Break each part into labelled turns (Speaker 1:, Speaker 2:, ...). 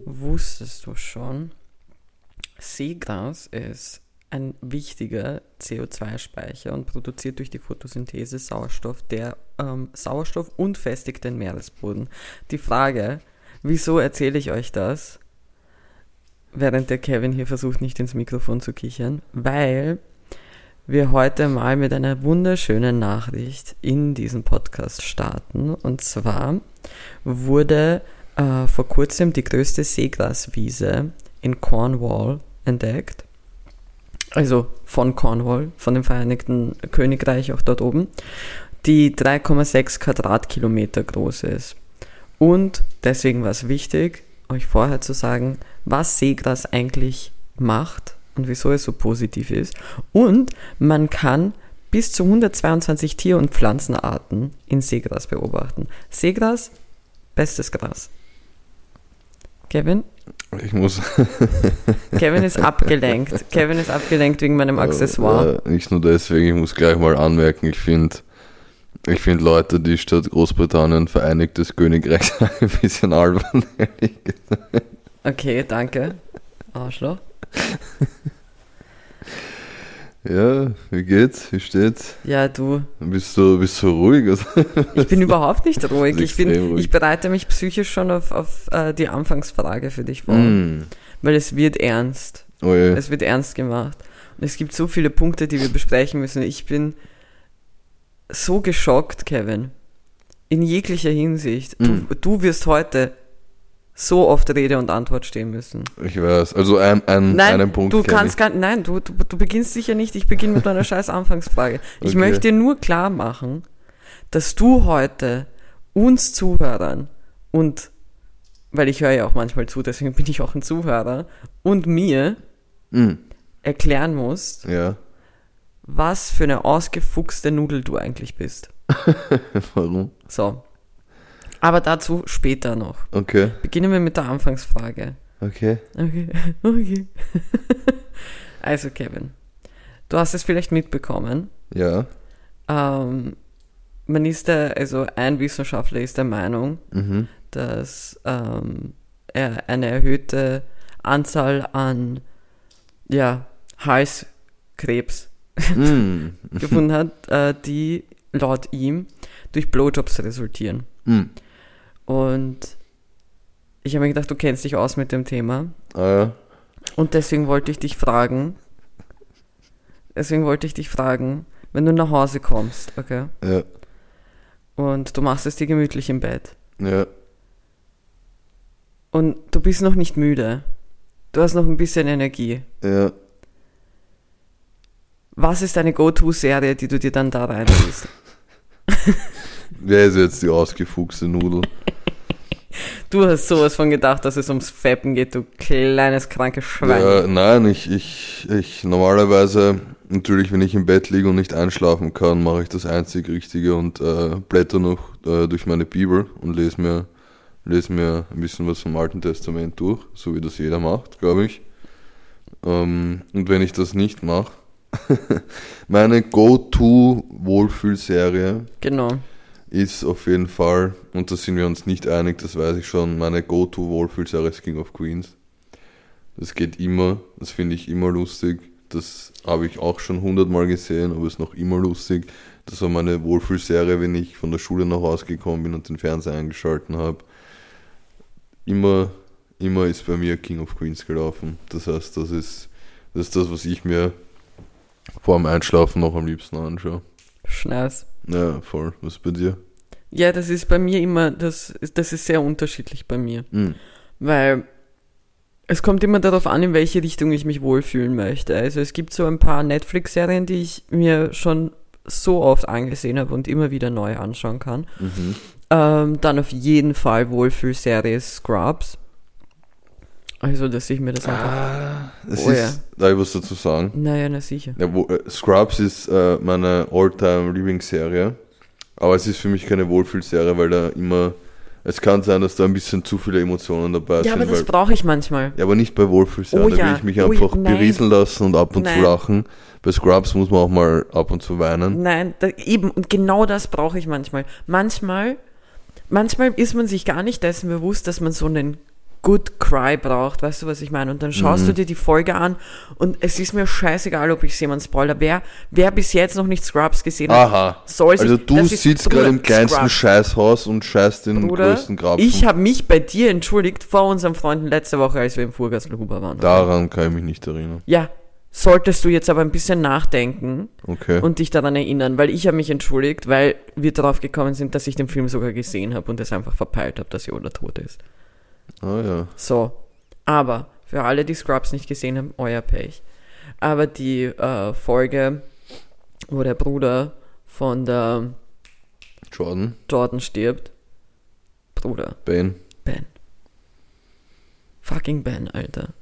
Speaker 1: Wusstest du schon, Seegras ist ein wichtiger CO2-Speicher und produziert durch die Photosynthese Sauerstoff, der ähm, Sauerstoff und festigt den Meeresboden. Die Frage, wieso erzähle ich euch das, während der Kevin hier versucht, nicht ins Mikrofon zu kichern? Weil wir heute mal mit einer wunderschönen Nachricht in diesen Podcast starten. Und zwar wurde äh, vor kurzem die größte Seegraswiese in Cornwall entdeckt. Also von Cornwall, von dem Vereinigten Königreich auch dort oben, die 3,6 Quadratkilometer groß ist. Und deswegen war es wichtig, euch vorher zu sagen, was Seegras eigentlich macht und wieso es so positiv ist. Und man kann bis zu 122 Tier- und Pflanzenarten in Seegras beobachten. Seegras, bestes Gras. Kevin?
Speaker 2: Ich muss.
Speaker 1: Kevin ist abgelenkt. Kevin ist abgelenkt wegen meinem Accessoire.
Speaker 2: Äh, nicht nur deswegen, ich muss gleich mal anmerken, ich finde ich find Leute, die statt Großbritannien Vereinigtes Königreich sagen, ein bisschen albern.
Speaker 1: Okay, danke. Arschloch.
Speaker 2: Ja, wie geht's? Wie steht's?
Speaker 1: Ja, du.
Speaker 2: Bist du, bist du ruhig?
Speaker 1: Ich bin überhaupt nicht ruhig. Ich, bin,
Speaker 2: ruhig.
Speaker 1: ich bereite mich psychisch schon auf, auf äh, die Anfangsfrage für dich vor.
Speaker 2: Mm.
Speaker 1: Weil es wird ernst.
Speaker 2: Oh je.
Speaker 1: Es wird ernst gemacht. Und es gibt so viele Punkte, die wir besprechen müssen. Ich bin so geschockt, Kevin. In jeglicher Hinsicht.
Speaker 2: Mm.
Speaker 1: Du, du wirst heute so oft Rede und Antwort stehen müssen.
Speaker 2: Ich weiß. Also ein, ein,
Speaker 1: Nein,
Speaker 2: einen Punkt
Speaker 1: du kannst gar nein, du, du, du beginnst sicher nicht. Ich beginne mit meiner scheiß Anfangsfrage. Ich
Speaker 2: Okay.
Speaker 1: möchte dir nur klar machen, dass du heute uns Zuhörern und weil ich höre ja auch manchmal zu, deswegen bin ich auch ein Zuhörer und mir
Speaker 2: Mm.
Speaker 1: erklären musst,
Speaker 2: Ja.
Speaker 1: was für eine ausgefuchste Nudel du eigentlich bist.
Speaker 2: Warum?
Speaker 1: So. Aber dazu später noch.
Speaker 2: Okay.
Speaker 1: Beginnen wir mit der Anfangsfrage.
Speaker 2: Okay.
Speaker 1: Okay, okay. also Kevin, du hast es vielleicht mitbekommen.
Speaker 2: Ja.
Speaker 1: Ähm, man ist der, also ein Wissenschaftler ist der Meinung,
Speaker 2: Mhm.
Speaker 1: dass ähm, er eine erhöhte Anzahl an ja, Halskrebs
Speaker 2: Mm.
Speaker 1: gefunden hat, äh, die laut ihm durch Blowjobs resultieren.
Speaker 2: Mm.
Speaker 1: Und ich habe mir gedacht, du kennst dich aus mit dem Thema.
Speaker 2: Ah ja.
Speaker 1: Und deswegen wollte ich dich fragen, deswegen wollte ich dich fragen, wenn du nach Hause kommst, okay,
Speaker 2: Ja.
Speaker 1: und du machst es dir gemütlich im Bett
Speaker 2: Ja.
Speaker 1: und du bist noch nicht müde, du hast noch ein bisschen Energie.
Speaker 2: Ja.
Speaker 1: Was ist deine Go-To-Serie, die du dir dann da reinliest?
Speaker 2: Wer ist jetzt die ausgefuchste Nudel?
Speaker 1: Du hast sowas von gedacht, dass es ums Fappen geht, du kleines krankes Schwein.
Speaker 2: Ja, nein, ich, ich, ich normalerweise, natürlich, wenn ich im Bett liege und nicht einschlafen kann, mache ich das einzig Richtige und äh, blätter noch äh, durch meine Bibel und lese mir, lese mir ein bisschen was vom Alten Testament durch, so wie das jeder macht, glaube ich. Ähm, und wenn ich das nicht mache, meine Go-To-Wohlfühlserie
Speaker 1: Genau.
Speaker 2: Ist auf jeden Fall, und da sind wir uns nicht einig, das weiß ich schon, meine Go-To-Wohlfühlserie ist King of Queens. Das geht immer, das finde ich immer lustig. Das habe ich auch schon hundertmal gesehen, aber ist noch immer lustig. Das war meine Wohlfühlserie, wenn ich von der Schule nach Hause gekommen bin und den Fernseher eingeschalten habe. Immer, immer ist bei mir King of Queens gelaufen. Das heißt, das ist das, ist das was ich mir vor dem Einschlafen noch am liebsten anschaue.
Speaker 1: Schneis.
Speaker 2: Ja, voll. Was ist bei dir?
Speaker 1: Ja, das ist bei mir immer, das, ist- das ist sehr unterschiedlich bei mir.
Speaker 2: Hm.
Speaker 1: Weil es kommt immer darauf an, in welche Richtung ich mich wohlfühlen möchte. Also es gibt so ein paar Netflix-Serien, die ich mir schon so oft angesehen habe und immer wieder neu anschauen kann.
Speaker 2: Mhm.
Speaker 1: Ähm, dann auf jeden Fall Wohlfühlserie Scrubs. Also, dass ich mir das einfach...
Speaker 2: Ah, das
Speaker 1: Oh
Speaker 2: ist,
Speaker 1: ja.
Speaker 2: Darf ich was dazu sagen?
Speaker 1: Naja, na sicher.
Speaker 2: Ja, wo, äh, Scrubs ist äh, meine all-time Lieblingsserie, aber es ist für mich keine Wohlfühlserie, weil da immer, es kann sein, dass da ein bisschen zu viele Emotionen dabei
Speaker 1: Ja,
Speaker 2: sind.
Speaker 1: aber das brauche ich manchmal.
Speaker 2: ja, aber nicht bei Wohlfühlserien,
Speaker 1: Oh
Speaker 2: da
Speaker 1: ja.
Speaker 2: will ich mich
Speaker 1: Oh ja,
Speaker 2: einfach
Speaker 1: nein.
Speaker 2: berieseln lassen und ab und
Speaker 1: Nein.
Speaker 2: zu lachen. Bei Scrubs muss man auch mal ab und zu weinen.
Speaker 1: Nein, da, eben, und genau das brauche ich manchmal. Manchmal, manchmal ist man sich gar nicht dessen bewusst, dass man so einen Good Cry braucht, weißt du, was ich meine? Und dann schaust
Speaker 2: Mhm.
Speaker 1: du dir die Folge an und es ist mir scheißegal, ob ich jemand spoiler. Wer, wer bis jetzt noch nicht Scrubs gesehen hat,
Speaker 2: Aha.
Speaker 1: soll sich,
Speaker 2: Also du sitzt gerade im kleinsten
Speaker 1: Scrubs.
Speaker 2: Scheißhaus und scheißt den
Speaker 1: Bruder,
Speaker 2: größten Grapfen.
Speaker 1: ich habe mich bei dir entschuldigt vor unseren Freunden letzte Woche, als wir im Furgasselhuber waren.
Speaker 2: Daran kann ich mich nicht erinnern.
Speaker 1: Ja, solltest du jetzt aber ein bisschen nachdenken
Speaker 2: Okay.
Speaker 1: und dich daran erinnern, weil ich habe mich entschuldigt, weil wir darauf gekommen sind, dass ich den Film sogar gesehen habe und es einfach verpeilt habe, dass Yoda tot ist.
Speaker 2: Ah ja.
Speaker 1: So, aber für alle, die Scrubs nicht gesehen haben, euer Pech. Aber die äh, Folge, wo der Bruder von der
Speaker 2: Jordan,
Speaker 1: Jordan stirbt, Bruder,
Speaker 2: Ben.
Speaker 1: Ben. Fucking Ben, Alter.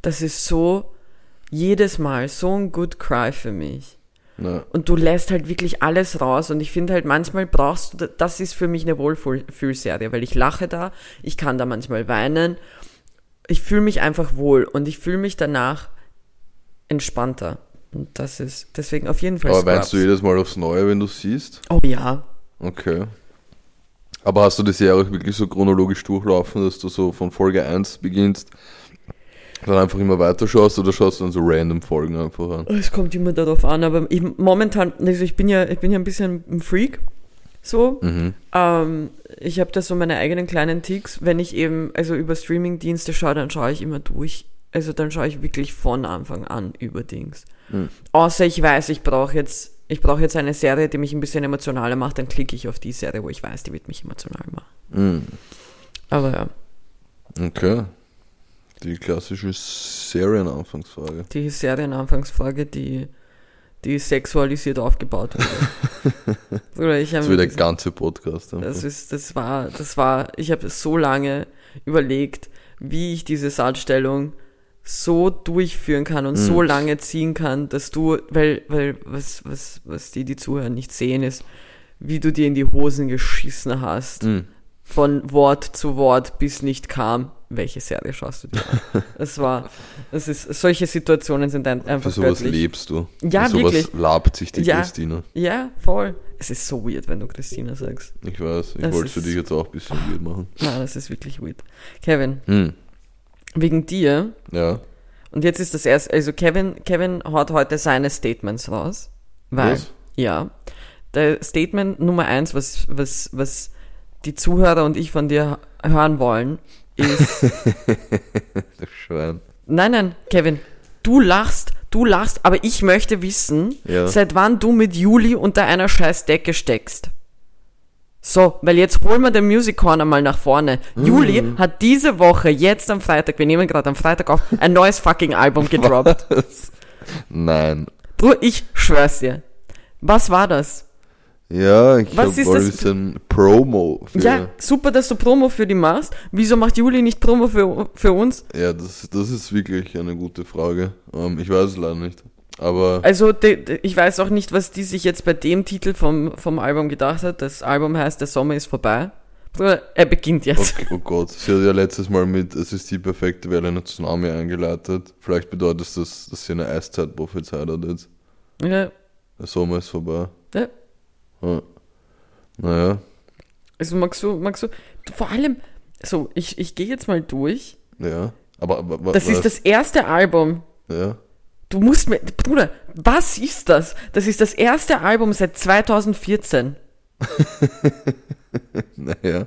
Speaker 1: Das ist so jedes Mal so ein Good Cry für mich.
Speaker 2: Na,
Speaker 1: Und du lässt halt wirklich alles raus. Und ich finde halt, manchmal brauchst du, das ist für mich eine Wohlfühlserie, weil ich lache da, ich kann da manchmal weinen. Ich fühle mich einfach wohl und ich fühle mich danach entspannter. Und das ist deswegen auf jeden Fall
Speaker 2: aber
Speaker 1: Scrubs.
Speaker 2: weinst du jedes Mal aufs Neue, wenn du siehst?
Speaker 1: Oh ja.
Speaker 2: Okay. Aber hast du die Serie auch wirklich so chronologisch durchlaufen, dass du so von Folge 1 beginnst, dann einfach immer weiter schaust oder schaust du dann so random Folgen einfach an?
Speaker 1: Es kommt immer darauf an, aber ich, momentan, also ich bin ja, ich bin ja ein bisschen ein Freak. So.
Speaker 2: Mhm.
Speaker 1: Ähm, ich habe da so meine eigenen kleinen Ticks. Wenn ich eben, also über Streaming-Dienste schaue, dann schaue ich immer durch. Also dann schaue ich wirklich von Anfang an über Dings.
Speaker 2: Mhm.
Speaker 1: Außer ich weiß, ich brauche jetzt, ich brauche jetzt eine Serie, die mich ein bisschen emotionaler macht, dann klicke ich auf die Serie, wo ich weiß, die wird mich emotional machen.
Speaker 2: Mhm.
Speaker 1: Aber ja,
Speaker 2: Okay. Die klassische Serienanfangsfrage.
Speaker 1: die Serienanfangsfrage, die, die sexualisiert aufgebaut wurde. Oder ich
Speaker 2: Das wird der ganze Podcast. Einfach.
Speaker 1: Das ist, das war, das war, ich habe so lange überlegt, wie ich diese Satzstellung so durchführen kann und so
Speaker 2: Mhm.
Speaker 1: lange ziehen kann, dass du, weil, weil, was, was, was die, die Zuhörer nicht sehen, ist, wie du dir in die Hosen geschissen hast,
Speaker 2: Mhm.
Speaker 1: von Wort zu Wort, bis nicht kam, welche Serie schaust du dir an? Das war, das ist, solche Situationen sind ein,
Speaker 2: Für
Speaker 1: einfach
Speaker 2: sowas
Speaker 1: göttlich.
Speaker 2: lebst du.
Speaker 1: Ja,
Speaker 2: Für sowas
Speaker 1: wirklich.
Speaker 2: labt sich die
Speaker 1: Ja.
Speaker 2: Christina.
Speaker 1: Ja, voll. Es ist so weird, wenn du Christina sagst.
Speaker 2: Ich weiß, ich wollte es für dich jetzt auch ein bisschen weird machen.
Speaker 1: Nein, das ist wirklich weird. Kevin,
Speaker 2: Hm.
Speaker 1: wegen dir,
Speaker 2: Ja.
Speaker 1: und jetzt ist das erst, also Kevin, Kevin haut heute seine Statements raus. Weil,
Speaker 2: Was?
Speaker 1: ja, der Statement Nummer eins, was, was, was die Zuhörer und ich von dir hören wollen, ist,
Speaker 2: Das Schwein.
Speaker 1: nein, nein, Kevin, du lachst, du lachst, aber ich möchte wissen,
Speaker 2: Ja.
Speaker 1: seit wann du mit Juli unter einer scheiß Decke steckst. So, weil jetzt holen wir den Music Corner mal nach vorne. Juli hat diese Woche, jetzt am Freitag, wir nehmen gerade am Freitag auf, ein neues fucking Album gedroppt.
Speaker 2: Nein.
Speaker 1: Bruder, ich schwör's dir. Was war das?
Speaker 2: Ja, ich
Speaker 1: Was
Speaker 2: hab
Speaker 1: ist
Speaker 2: mal ein bisschen Promo. Für,
Speaker 1: Ja, super, dass du Promo für die machst. Wieso macht Juli nicht Promo für, für uns?
Speaker 2: Ja, das, das ist wirklich eine gute Frage. Ähm, ich weiß es leider nicht. Aber
Speaker 1: Also, de, de, ich weiß auch nicht, was die sich jetzt bei dem Titel vom, vom Album gedacht hat. Das Album heißt Der Sommer ist vorbei. Er beginnt jetzt.
Speaker 2: okay, oh Gott, sie hat ja letztes Mal mit Es ist die perfekte Welle eine Tsunami eingeleitet. Vielleicht bedeutet das, dass sie eine Eiszeit prophezeit hat jetzt.
Speaker 1: Ja,
Speaker 2: Der Sommer ist vorbei.
Speaker 1: ja.
Speaker 2: Ja. Naja,
Speaker 1: Also magst du, magst du, vor allem, so, ich, ich gehe jetzt mal durch.
Speaker 2: ja. Aber, aber, aber
Speaker 1: Das ist das erste Album.
Speaker 2: Ja.
Speaker 1: Du musst mir, Bruder, was ist das? Das ist das erste Album seit 2014.
Speaker 2: Naja.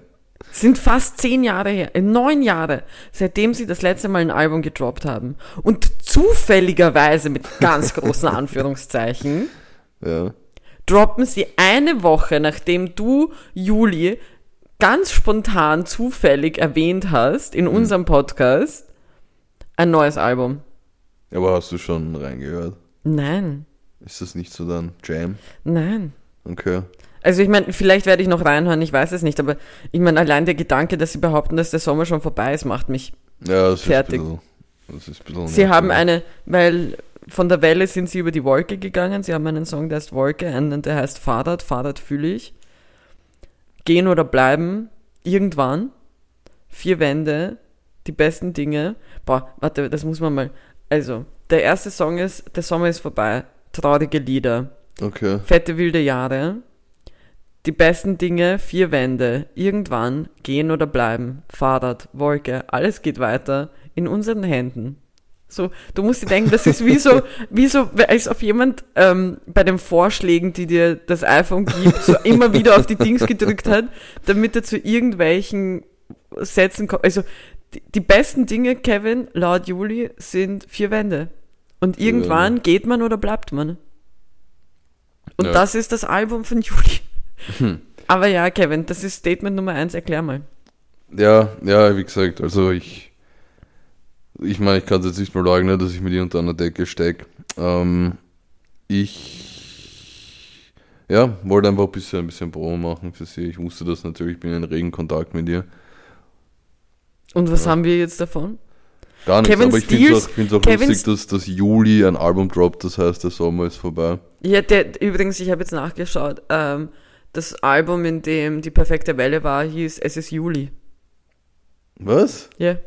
Speaker 1: Sind fast zehn Jahre her, äh, neun Jahre, seitdem sie das letzte Mal ein Album gedroppt haben. Und zufälligerweise, mit ganz großen Anführungszeichen,
Speaker 2: Ja.
Speaker 1: Droppen sie eine Woche, nachdem du, Juli, ganz spontan zufällig erwähnt hast in unserem Podcast, ein neues Album.
Speaker 2: Aber hast du schon reingehört?
Speaker 1: Nein,
Speaker 2: Ist das nicht so dann Jam?
Speaker 1: nein.
Speaker 2: Okay.
Speaker 1: Also ich meine, vielleicht werde ich noch reinhören, ich weiß es nicht, aber ich meine, allein der Gedanke, dass sie behaupten, dass der Sommer schon vorbei ist, macht mich.
Speaker 2: Ja, das
Speaker 1: Fertig.
Speaker 2: ist ein bisschen, das ist ein bisschen
Speaker 1: Sie haben eine, weil von der Welle sind sie über die Wolke gegangen, sie haben einen Song, der heißt Wolke, einen, der heißt Fahrrad, Fahrrad fühle ich. Gehen oder bleiben, irgendwann. Vier Wände, die besten Dinge. Boah, warte, das muss man mal. Also, der erste Song ist Der Sommer ist vorbei, traurige Lieder.
Speaker 2: Okay.
Speaker 1: Fette wilde Jahre. Die besten Dinge, vier Wände. Irgendwann gehen oder bleiben. Fahrrad, Wolke, alles geht weiter. In unseren Händen. So, du musst dir denken, das ist wie so, wie so, als ob jemand ähm, bei den Vorschlägen, die dir das iPhone gibt, so immer wieder auf die Dings gedrückt hat, damit er zu irgendwelchen Sätzen kommt. Also die, die besten Dinge, Kevin, laut Juli, sind vier Wände. Und irgendwann geht man oder bleibt man. Und
Speaker 2: Ja.
Speaker 1: das ist das Album von Juli. Aber ja, Kevin, das ist Statement Nummer eins. Erklär mal.
Speaker 2: Ja, ja, wie gesagt, also ich, ich meine, ich kann es jetzt nicht mal leugnen, dass ich mit ihr unter einer Decke stecke. Ähm, ich, ja, wollte einfach ein bisschen, ein bisschen Promo machen für sie. Ich wusste das natürlich, bin in regen Kontakt mit ihr.
Speaker 1: Und was
Speaker 2: Ja.
Speaker 1: haben wir jetzt davon?
Speaker 2: Gar nichts,
Speaker 1: Kevin
Speaker 2: aber ich finde es auch, find's auch
Speaker 1: Kevin
Speaker 2: lustig, dass, dass Juli ein Album droppt, das heißt, der Sommer ist vorbei.
Speaker 1: Ja, der, übrigens, ich habe jetzt nachgeschaut. Ähm, das Album, in dem die perfekte Welle war, hieß Es ist Juli.
Speaker 2: Was?
Speaker 1: Ja.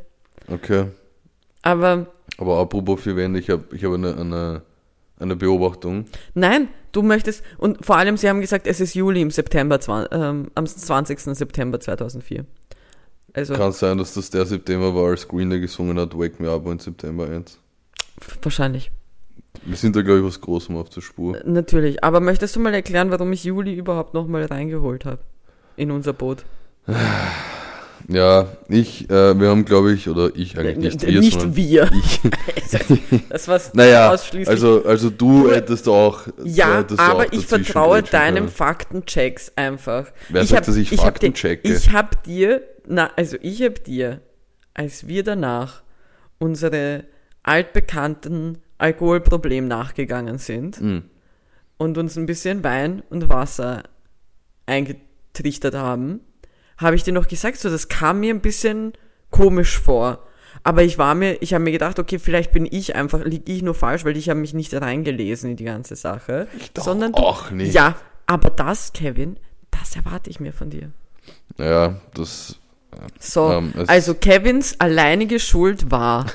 Speaker 2: Okay.
Speaker 1: Aber
Speaker 2: Aber apropos vier Wände, ich habe ich hab eine, eine, eine Beobachtung.
Speaker 1: nein, du möchtest, und vor allem, sie haben gesagt, es ist Juli im September, ähm, am 20. September 2004. Also,
Speaker 2: Kann sein, dass das der September war, als Green Day gesungen hat, Wake Me Up in September 1.
Speaker 1: wahrscheinlich.
Speaker 2: Wir sind da, glaube ich, was Großem auf der Spur.
Speaker 1: Natürlich. Aber möchtest du mal erklären, warum ich Juli überhaupt nochmal reingeholt habe? In unser Boot.
Speaker 2: Ja, ich, äh, wir haben, glaube ich, oder ich eigentlich nicht wir,
Speaker 1: Nicht wir.
Speaker 2: ich.
Speaker 1: Das war's
Speaker 2: Naja,
Speaker 1: ausschließlich.
Speaker 2: also, also du hättest auch.
Speaker 1: Ja,
Speaker 2: hättest du auch
Speaker 1: aber ich vertraue deinem
Speaker 2: können.
Speaker 1: Faktenchecks einfach.
Speaker 2: Wer
Speaker 1: ich
Speaker 2: sagt,
Speaker 1: hab-
Speaker 2: dass ich
Speaker 1: hab
Speaker 2: Fakten
Speaker 1: dir,
Speaker 2: checke?
Speaker 1: Ich habe dir, na, also ich habe dir, als wir danach unsere altbekannten Alkoholproblem nachgegangen sind
Speaker 2: Hm.
Speaker 1: und uns ein bisschen Wein und Wasser eingetrichtert haben, habe ich dir noch gesagt, so das kam mir ein bisschen komisch vor. Aber ich war mir, ich habe mir gedacht, okay, vielleicht bin ich einfach, liege ich nur falsch, weil ich habe mich nicht reingelesen in die ganze Sache.
Speaker 2: Ich doch
Speaker 1: sondern du,
Speaker 2: auch nicht.
Speaker 1: Ja, aber das, Kevin, das erwarte ich mir von dir.
Speaker 2: Ja, das.
Speaker 1: So,
Speaker 2: Ähm,
Speaker 1: also Kevins alleinige Schuld war.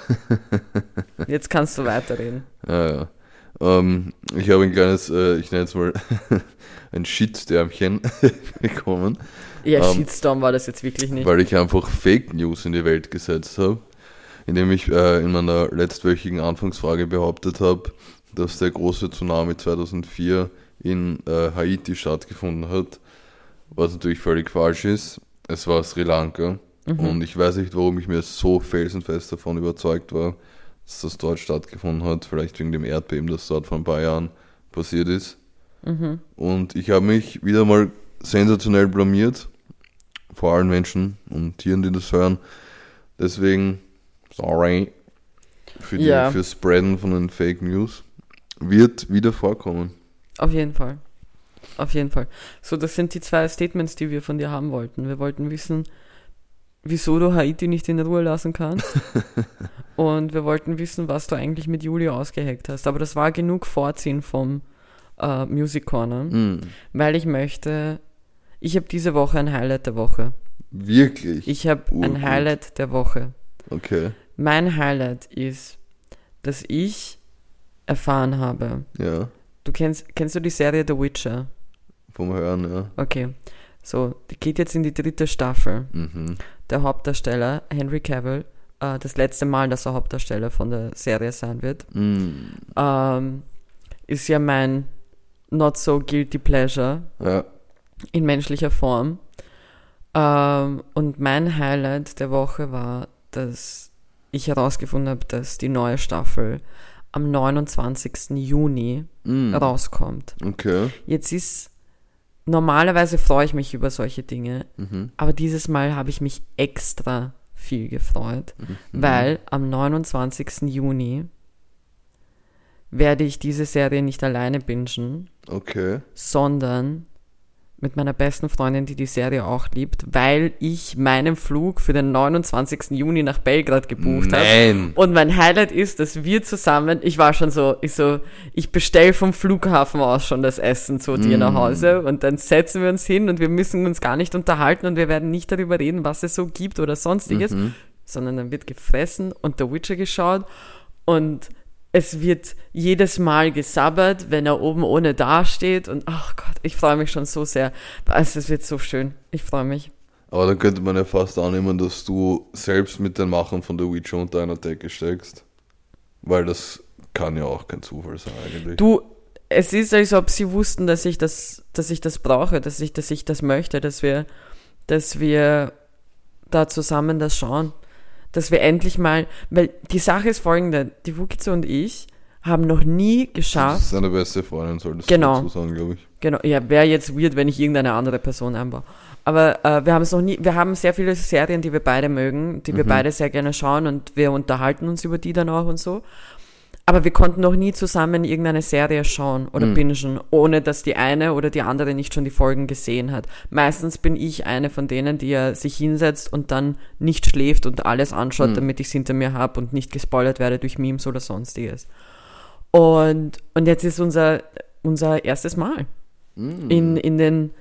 Speaker 1: Jetzt kannst du weiterreden.
Speaker 2: Ja, ja. Ähm, ich habe ein kleines, äh, ich nenne es mal ein Shitstärmchen bekommen,
Speaker 1: Ja,
Speaker 2: Ähm,
Speaker 1: Shitstorm war das jetzt wirklich nicht.
Speaker 2: weil ich einfach Fake News in die Welt gesetzt habe, indem ich äh, in meiner letztwöchigen Anfangsfrage behauptet habe, dass der große Tsunami 2004 in äh, Haiti stattgefunden hat, was natürlich völlig falsch ist. Es war Sri Lanka und ich weiß nicht, warum ich mir so felsenfest davon überzeugt war, dass das dort stattgefunden hat, vielleicht wegen dem Erdbeben, das dort vor ein paar Jahren passiert ist. Und ich habe mich wieder mal sensationell blamiert, vor allen Menschen und Tieren, die das hören. Deswegen, sorry für die,
Speaker 1: Ja.
Speaker 2: für Spreaden von den Fake News. Wird wieder vorkommen.
Speaker 1: Auf jeden Fall. Auf jeden Fall. So, das sind die zwei Statements, die wir von dir haben wollten. Wir wollten wissen, wieso du Haiti nicht in Ruhe lassen kannst. Und wir wollten wissen, was du eigentlich mit Juli ausgeheckt hast. Aber das war genug Vorziehen vom äh, Music Corner,
Speaker 2: Mm,
Speaker 1: weil ich möchte. Ich habe diese Woche ein Highlight der Woche.
Speaker 2: wirklich?
Speaker 1: Ich habe ein. Highlight der Woche.
Speaker 2: okay,
Speaker 1: Mein Highlight ist, dass ich erfahren habe.
Speaker 2: ja.
Speaker 1: Du kennst, kennst du die Serie The Witcher?
Speaker 2: Vom Hören, ja.
Speaker 1: Okay. So, die geht jetzt in die dritte Staffel.
Speaker 2: Mhm.
Speaker 1: Der Hauptdarsteller, Henry Cavill, äh, das letzte Mal, dass er Hauptdarsteller von der Serie sein wird,
Speaker 2: Mm,
Speaker 1: ähm, ist ja mein not so guilty pleasure
Speaker 2: ja.
Speaker 1: In menschlicher Form. Ähm, und mein Highlight der Woche war, dass ich herausgefunden habe, dass die neue Staffel am 29. Juni
Speaker 2: Mm,
Speaker 1: rauskommt.
Speaker 2: okay.
Speaker 1: Jetzt ist, normalerweise freue ich mich über solche Dinge,
Speaker 2: Mhm.
Speaker 1: aber dieses Mal habe ich mich extra viel gefreut,
Speaker 2: Mhm.
Speaker 1: weil am 29. Juni werde ich diese Serie nicht alleine bingen,
Speaker 2: Okay.
Speaker 1: sondern mit meiner besten Freundin, die die Serie auch liebt, weil ich meinen Flug für den 29. Juni nach Belgrad gebucht habe. Und mein Highlight ist, dass wir zusammen, ich war schon so, ich so, ich bestell vom Flughafen aus schon das Essen zu dir nach Hause und dann setzen wir uns hin und wir müssen uns gar nicht unterhalten und wir werden nicht darüber reden, was es so gibt oder sonstiges,
Speaker 2: Mhm.
Speaker 1: sondern dann wird gefressen und The Witcher geschaut und es wird jedes Mal gesabbert, wenn er oben ohne dasteht. Und ach Gott, ich freue mich schon so sehr. Also, es wird so schön. Ich freue mich.
Speaker 2: Aber dann könnte man ja fast annehmen, dass du selbst mit den Machern von der Witcher unter einer Decke steckst. Weil das kann ja auch kein Zufall sein eigentlich.
Speaker 1: Du, es ist, als ob sie wussten, dass ich das, dass ich das brauche, dass ich, dass ich das möchte, dass wir, dass wir da zusammen das schauen. Dass wir endlich mal, weil die Sache ist folgende, die Wukize und ich haben noch nie
Speaker 2: das
Speaker 1: geschafft,
Speaker 2: ist seine beste Freundin, solltest
Speaker 1: Genau.
Speaker 2: du dazu sagen, glaube ich.
Speaker 1: Genau, ja, wäre jetzt weird, wenn ich irgendeine andere Person einbaue. Aber äh, wir haben es noch nie, wir haben sehr viele Serien, die wir beide mögen, die wir beide sehr gerne schauen und wir unterhalten uns über die dann auch und so. Aber wir konnten noch nie zusammen irgendeine Serie schauen oder bingen, ohne dass die eine oder die andere nicht schon die Folgen gesehen hat. Meistens bin ich eine von denen, die ja sich hinsetzt und dann nicht schläft und alles anschaut, damit ich es hinter mir habe und nicht gespoilert werde durch Memes oder sonstiges. Und, und jetzt ist unser, unser erstes Mal in, in den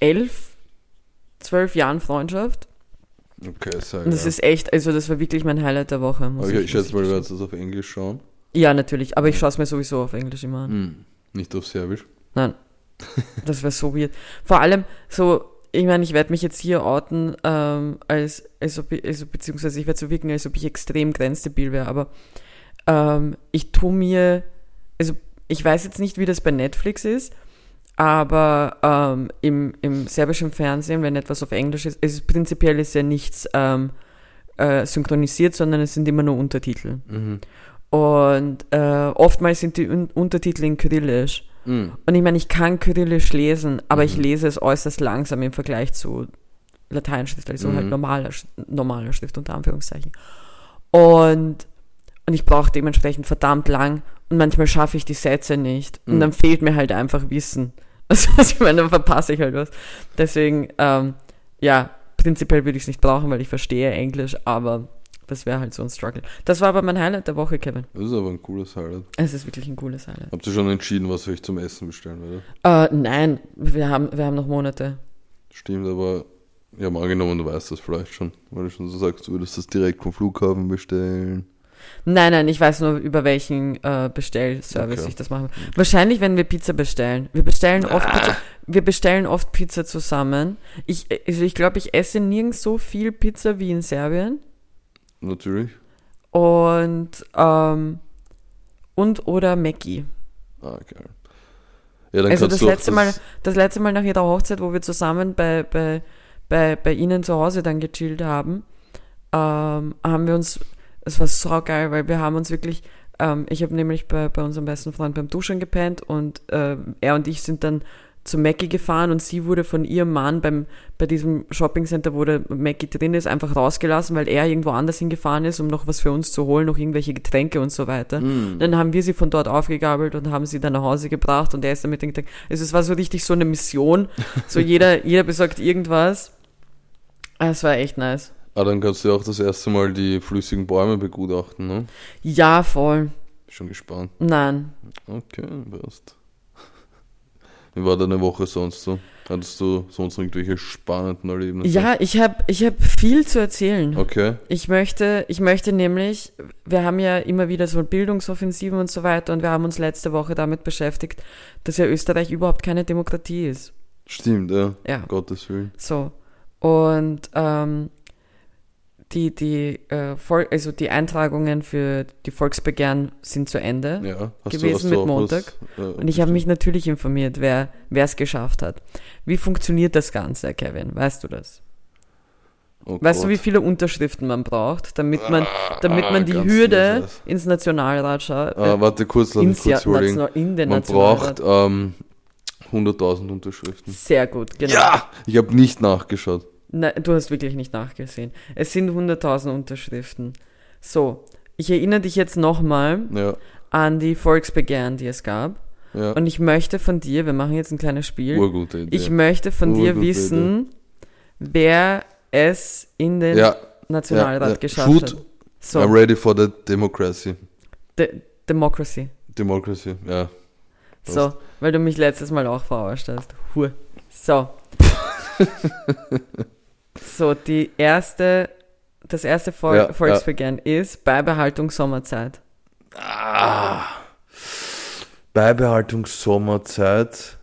Speaker 1: elf, zwölf Jahren Freundschaft.
Speaker 2: Okay, sehr
Speaker 1: Und das
Speaker 2: geil.
Speaker 1: ist echt, also das war wirklich mein Highlight der Woche. Muss
Speaker 2: Aber ich, schätze mal, du wirst das auf Englisch schauen.
Speaker 1: Ja, natürlich, aber ich schaue es mir sowieso auf Englisch immer an.
Speaker 2: Hm. Nicht auf Serbisch.
Speaker 1: Nein, das wäre so weird. Vor allem so, ich meine, ich werde mich jetzt hier outen, ähm, als, als ob ich, also, beziehungsweise ich werde so wirken, als ob ich extrem grenzdebil wäre, aber ähm, ich tue mir, also ich weiß jetzt nicht, wie das bei Netflix ist, aber ähm, im, im serbischen Fernsehen, wenn etwas auf Englisch ist, ist prinzipiell ist ja nichts ähm, äh, synchronisiert, sondern es sind immer nur Untertitel.
Speaker 2: Mhm.
Speaker 1: Und äh, oftmals sind die Un Untertitel in Kyrillisch.
Speaker 2: Mhm.
Speaker 1: Und ich meine, ich kann Kyrillisch lesen, aber ich lese es äußerst langsam im Vergleich zu Lateinschrift, also halt
Speaker 2: Mhm.
Speaker 1: normaler, normaler Schrift unter Anführungszeichen. Und, und ich brauche dementsprechend verdammt lang und manchmal schaffe ich die Sätze nicht. Und
Speaker 2: Mhm.
Speaker 1: dann fehlt mir halt einfach Wissen. Also, was ich meine, dann verpasse ich halt was. Deswegen, ähm, ja, prinzipiell würde ich es nicht brauchen, weil ich verstehe Englisch, aber das wäre halt so ein Struggle. Das war aber mein Highlight der Woche, Kevin.
Speaker 2: Das ist aber ein cooles Highlight.
Speaker 1: Es ist wirklich ein cooles Highlight.
Speaker 2: Habt ihr schon entschieden, was euch zum Essen bestellen werdet?
Speaker 1: Äh, nein, wir haben, wir haben noch Monate.
Speaker 2: Stimmt, aber ich habe angenommen, du weißt das vielleicht schon, weil du schon so sagst, du würdest das direkt vom Flughafen bestellen.
Speaker 1: Nein, nein, ich weiß nur, über welchen äh, Bestellservice
Speaker 2: Okay.
Speaker 1: ich das mache. Wahrscheinlich, wenn wir Pizza bestellen. Wir bestellen oft Pizza, wir bestellen oft Pizza zusammen. Ich, also ich glaube, ich esse nirgends so viel Pizza wie in Serbien.
Speaker 2: Natürlich.
Speaker 1: Und, ähm, und oder Mackie.
Speaker 2: Ah, geil. Ja,
Speaker 1: Also das letzte Mal, das letzte Mal nach ihrer Hochzeit, wo wir zusammen bei, bei, bei, bei ihnen zu Hause dann gechillt haben, ähm, haben wir uns, es war so geil, weil wir haben uns wirklich, ähm, ich habe nämlich bei, bei unserem besten Freund beim Duschen gepennt und äh, er und ich sind dann zu Mackie gefahren und sie wurde von ihrem Mann beim, bei diesem Shoppingcenter, wo der Mackie drin ist, einfach rausgelassen, weil er irgendwo anders hingefahren ist, um noch was für uns zu holen, noch irgendwelche Getränke und so weiter.
Speaker 2: Hm.
Speaker 1: Dann haben wir sie von dort aufgegabelt und haben sie dann nach Hause gebracht und er ist dann mit den Getränken. Also es war so richtig so eine Mission. So jeder, jeder besorgt irgendwas. Es war echt nice.
Speaker 2: Ah, dann kannst du auch das erste Mal die flüssigen Bäume begutachten, ne?
Speaker 1: Ja, voll.
Speaker 2: Schon gespannt.
Speaker 1: Nein.
Speaker 2: Okay, passt. Wie war deine Woche sonst so? Hattest du sonst irgendwelche spannenden Erlebnisse?
Speaker 1: Ja, ich habe ich hab viel zu erzählen.
Speaker 2: Okay.
Speaker 1: Ich möchte, ich möchte nämlich, wir haben ja immer wieder so Bildungsoffensiven und so weiter und wir haben uns letzte Woche damit beschäftigt, dass ja Österreich überhaupt keine Demokratie ist.
Speaker 2: Stimmt, ja.
Speaker 1: Ja.
Speaker 2: Gottes Willen.
Speaker 1: So. Und ähm, die, die, äh, also die Eintragungen für die Volksbegehren sind zu Ende.
Speaker 2: Ja.
Speaker 1: Gewesen
Speaker 2: hast
Speaker 1: mit Montag.
Speaker 2: Was, äh,
Speaker 1: Und ich habe mich natürlich informiert, wer es geschafft hat. Wie funktioniert das Ganze, Kevin? Weißt du das?
Speaker 2: oh
Speaker 1: Weißt du,
Speaker 2: Gott.
Speaker 1: wie viele Unterschriften man braucht, damit man, damit
Speaker 2: ah,
Speaker 1: man die
Speaker 2: ganz
Speaker 1: Hürde
Speaker 2: Jesus.
Speaker 1: ins Nationalrat schaut?
Speaker 2: Ah, warte kurz, lass mich kurz.
Speaker 1: National, in den
Speaker 2: Man braucht ähm, 100.000 Unterschriften.
Speaker 1: Sehr gut, genau.
Speaker 2: Ja! Ich habe nicht nachgeschaut.
Speaker 1: Nein, du hast wirklich nicht nachgesehen. Es sind 100.000 Unterschriften. So, ich erinnere dich jetzt nochmal
Speaker 2: Ja.
Speaker 1: an die Volksbegehren, die es gab.
Speaker 2: Ja.
Speaker 1: Und ich möchte von dir, wir machen jetzt ein kleines Spiel,
Speaker 2: Urgute Idee.
Speaker 1: ich möchte von dir
Speaker 2: Urgute
Speaker 1: wissen, wer es in den
Speaker 2: ja,
Speaker 1: Nationalrat geschafft
Speaker 2: Shoot.
Speaker 1: hat.
Speaker 2: I'm
Speaker 1: So,
Speaker 2: ready for the democracy.
Speaker 1: De Democracy.
Speaker 2: Democracy, ja.
Speaker 1: So, weil du mich letztes Mal auch verarscht hast. Hu. So. so, die erste, das erste Vol
Speaker 2: Ja, ja.
Speaker 1: Volksbegehren ist Beibehaltung Sommerzeit.
Speaker 2: Ah. Beibehaltungssommerzeit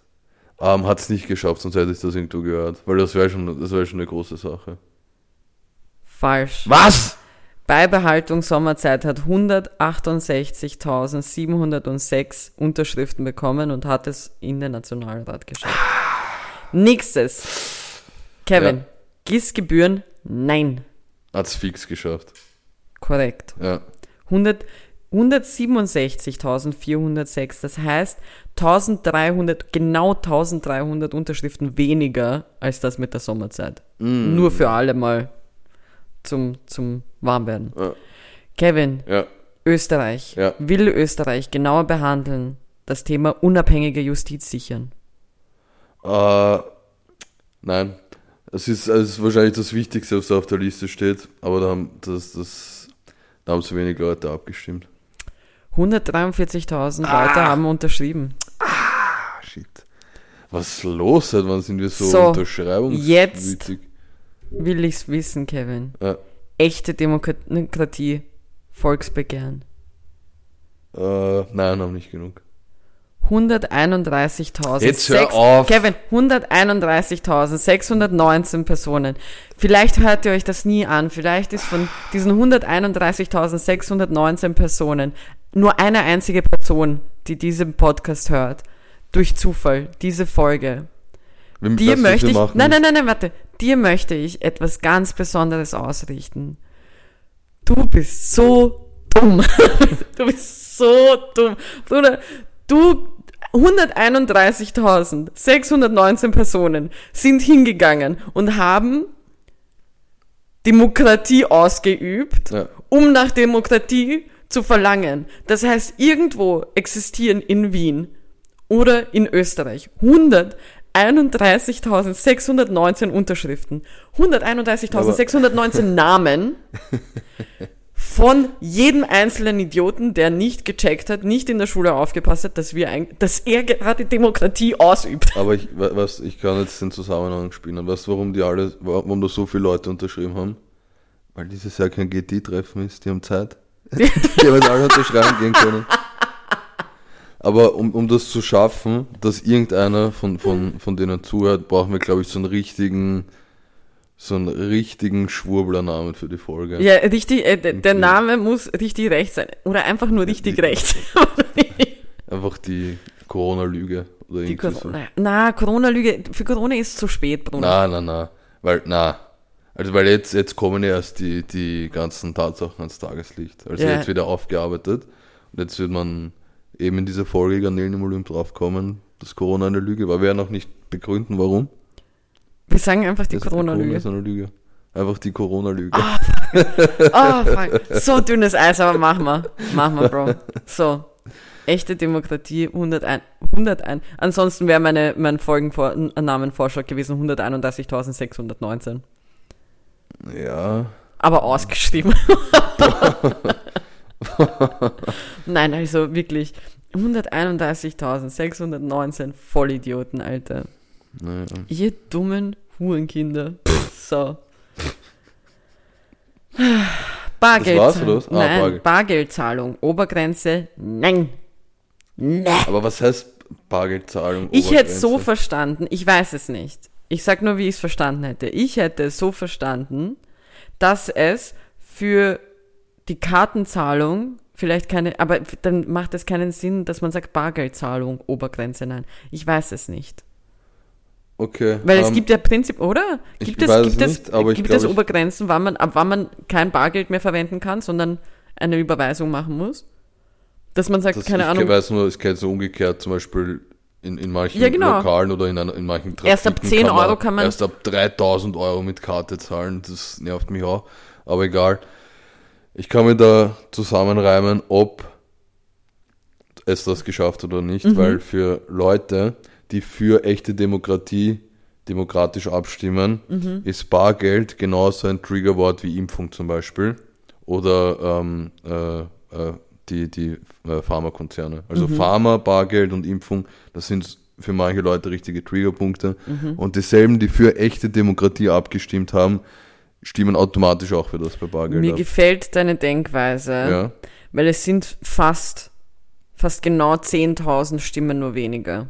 Speaker 2: ähm, hat es nicht geschafft, sonst hätte ich das irgendwo gehört. Weil das wäre schon, das wär schon eine große Sache.
Speaker 1: Falsch.
Speaker 2: Was?
Speaker 1: Beibehaltung Sommerzeit hat 168.706 Unterschriften bekommen und hat es in den Nationalrat geschafft. Nächstes. Kevin,
Speaker 2: Ja.
Speaker 1: GIS-Gebühren? Nein.
Speaker 2: Hat es fix geschafft.
Speaker 1: Korrekt.
Speaker 2: Ja.
Speaker 1: 100 167.406, das heißt 1300, genau 1300 Unterschriften weniger als das mit der Sommerzeit.
Speaker 2: Mm.
Speaker 1: Nur für alle mal zum, zum Warmwerden.
Speaker 2: Ja.
Speaker 1: Kevin,
Speaker 2: Ja.
Speaker 1: Österreich
Speaker 2: Ja.
Speaker 1: will Österreich genauer behandeln, das Thema unabhängige Justiz sichern.
Speaker 2: Äh, nein. Es ist, es ist wahrscheinlich das Wichtigste, was da auf der Liste steht, aber da haben, das, das, da haben zu wenig Leute abgestimmt.
Speaker 1: 143.000 Leute haben unterschrieben.
Speaker 2: Ah, shit. Was ist los? Seit wann sind wir so,
Speaker 1: So,
Speaker 2: unterschreibungswütig?
Speaker 1: Will ich's wissen, Kevin?
Speaker 2: Ja.
Speaker 1: Echte Demokratie, Volksbegehren.
Speaker 2: Äh, nein, haben nicht genug.
Speaker 1: 131.000.
Speaker 2: Jetzt hör auf.
Speaker 1: Kevin, 131.619 Personen. Vielleicht hört ihr euch das nie an. Vielleicht ist von diesen 131.619 Personen nur eine einzige Person, die diesen Podcast hört, durch Zufall, diese Folge.
Speaker 2: Wir,
Speaker 1: Dir möchte ich, nein, nein, nein, nein, warte. Dir möchte ich etwas ganz Besonderes ausrichten. Du bist so dumm. du bist so dumm. Bruder, du, 131.619 Personen sind hingegangen und haben Demokratie ausgeübt,
Speaker 2: Ja.
Speaker 1: um nach Demokratie zu verlangen. Das heißt, irgendwo existieren in Wien oder in Österreich 131.619 Unterschriften, 131.619 Namen von jedem einzelnen Idioten, der nicht gecheckt hat, nicht in der Schule aufgepasst hat, dass wir ein, dass er gerade Demokratie ausübt.
Speaker 2: Aber ich, weißt, ich kann jetzt den Zusammenhang spielen. Weißt du, warum die alle, warum da so viele Leute unterschrieben haben? Weil dieses Jahr kein GT-Treffen ist, die haben Zeit. die haben jetzt alle unterschreiben gehen können. Aber um, um das zu schaffen, dass irgendeiner von, von, von denen zuhört, brauchen wir, glaube ich, so einen richtigen, so einen richtigen Schwurblernamen für die Folge.
Speaker 1: Ja, richtig, äh, der Name muss richtig recht sein. Oder einfach nur richtig recht.
Speaker 2: Einfach die Corona-Lüge. Oder
Speaker 1: Die
Speaker 2: irgendwie so.
Speaker 1: Corona, na, Corona-Lüge, für Corona ist zu spät, Bruno.
Speaker 2: Na, na, na. Weil, na. Also, weil jetzt, jetzt kommen ja erst die, die ganzen Tatsachen ans Tageslicht. Also
Speaker 1: Ja.
Speaker 2: jetzt wieder aufgearbeitet. Und jetzt wird man eben in dieser Folge Garnelen im Olymp draufkommen, dass Corona eine Lüge war. Wir werden auch nicht begründen, warum.
Speaker 1: Wir sagen einfach die Corona-Lüge.
Speaker 2: Lüge. Einfach die Corona-Lüge.
Speaker 1: Oh, fuck. So dünnes Eis, aber machen wir. Machen wir, Bro. So. Echte Demokratie, 101. 101. Ansonsten wäre meine, mein Folgennamenvorschlag gewesen 131.619.
Speaker 2: Ja.
Speaker 1: Aber ausgeschrieben. Nein, also wirklich. 131.619 Vollidioten, Alter.
Speaker 2: Naja.
Speaker 1: Ihr dummen Hurenkinder. So. Bargeld.
Speaker 2: Das war's, oder was? Ah,
Speaker 1: Nein,
Speaker 2: Bargeld.
Speaker 1: Bargeldzahlung. Obergrenze. Nein. Nein.
Speaker 2: Aber was heißt Bargeldzahlung?
Speaker 1: Ich hätte es so verstanden, ich weiß es nicht. Ich sag nur, wie ich es verstanden hätte. Ich hätte es so verstanden, dass es für die Kartenzahlung vielleicht keine, aber dann macht es keinen Sinn, dass man sagt Bargeldzahlung, Obergrenze, nein. Ich weiß es nicht.
Speaker 2: Okay.
Speaker 1: Weil es
Speaker 2: ähm,
Speaker 1: gibt ja Prinzip, oder?
Speaker 2: ich
Speaker 1: Gibt es, gibt
Speaker 2: es
Speaker 1: es,
Speaker 2: nicht, ich
Speaker 1: gibt es
Speaker 2: ich-
Speaker 1: Obergrenzen, wann man, ab wann man kein Bargeld mehr verwenden kann, sondern eine Überweisung machen muss? Dass man sagt,
Speaker 2: Das,
Speaker 1: keine
Speaker 2: ich
Speaker 1: Ahnung,
Speaker 2: weiß nur, es geht so umgekehrt, zum Beispiel in, in manchen
Speaker 1: Ja, genau.
Speaker 2: Lokalen oder in, einer, in manchen
Speaker 1: Erst ab
Speaker 2: Trafiken
Speaker 1: 10 Euro kann man-
Speaker 2: Erst ab 3000 Euro mit Karte zahlen, das nervt mich auch. Aber egal. Ich kann mir da zusammenreimen, ob es das geschafft hat oder nicht,
Speaker 1: Mhm.
Speaker 2: weil für Leute, die für echte Demokratie demokratisch abstimmen,
Speaker 1: Mhm.
Speaker 2: ist Bargeld genauso ein Triggerwort wie Impfung zum Beispiel oder ähm, äh, äh, die, die äh, Pharmakonzerne. Also Pharma, Bargeld und Impfung, das sind für manche Leute richtige Triggerpunkte. Und dieselben, die für echte Demokratie abgestimmt haben, stimmen automatisch auch für das bei Bargeld
Speaker 1: Mir
Speaker 2: ab.
Speaker 1: gefällt deine Denkweise,
Speaker 2: Ja,
Speaker 1: weil es sind fast, fast genau 10.000 Stimmen nur weniger.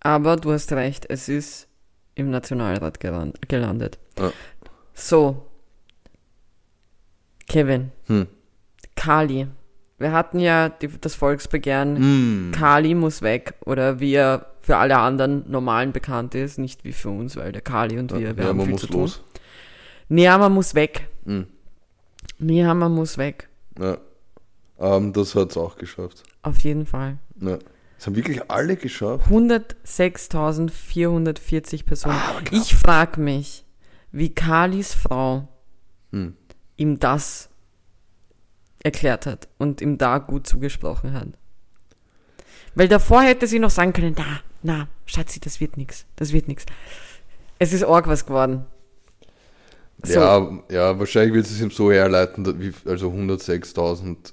Speaker 1: Aber du hast recht, es ist im Nationalrat gelan- gelandet.
Speaker 2: Ja.
Speaker 1: So. Kevin.
Speaker 2: Hm.
Speaker 1: Kali. Wir hatten ja die, das Volksbegehren,
Speaker 2: Hm.
Speaker 1: Kali muss weg. Oder wie er für alle anderen Normalen bekannt ist, nicht wie für uns, weil der Kali und wir, wir
Speaker 2: ja,
Speaker 1: haben
Speaker 2: man
Speaker 1: viel
Speaker 2: muss
Speaker 1: zu tun.
Speaker 2: los.
Speaker 1: Nehammer muss weg.
Speaker 2: Hm.
Speaker 1: Nehammer muss weg.
Speaker 2: Ja. Ähm, das hat's auch geschafft.
Speaker 1: Auf jeden Fall.
Speaker 2: Ja. Das haben wirklich alle geschafft.
Speaker 1: 106.440 Personen.
Speaker 2: Ah,
Speaker 1: ich frage mich, wie Kalis Frau
Speaker 2: Hm.
Speaker 1: ihm das erklärt hat und ihm da gut zugesprochen hat. Weil davor hätte sie noch sagen können, na, na, Schatzi, das wird nix, das wird nix. Es ist arg was geworden. So.
Speaker 2: Ja, ja, wahrscheinlich wird es ihm so herleiten, also 106.000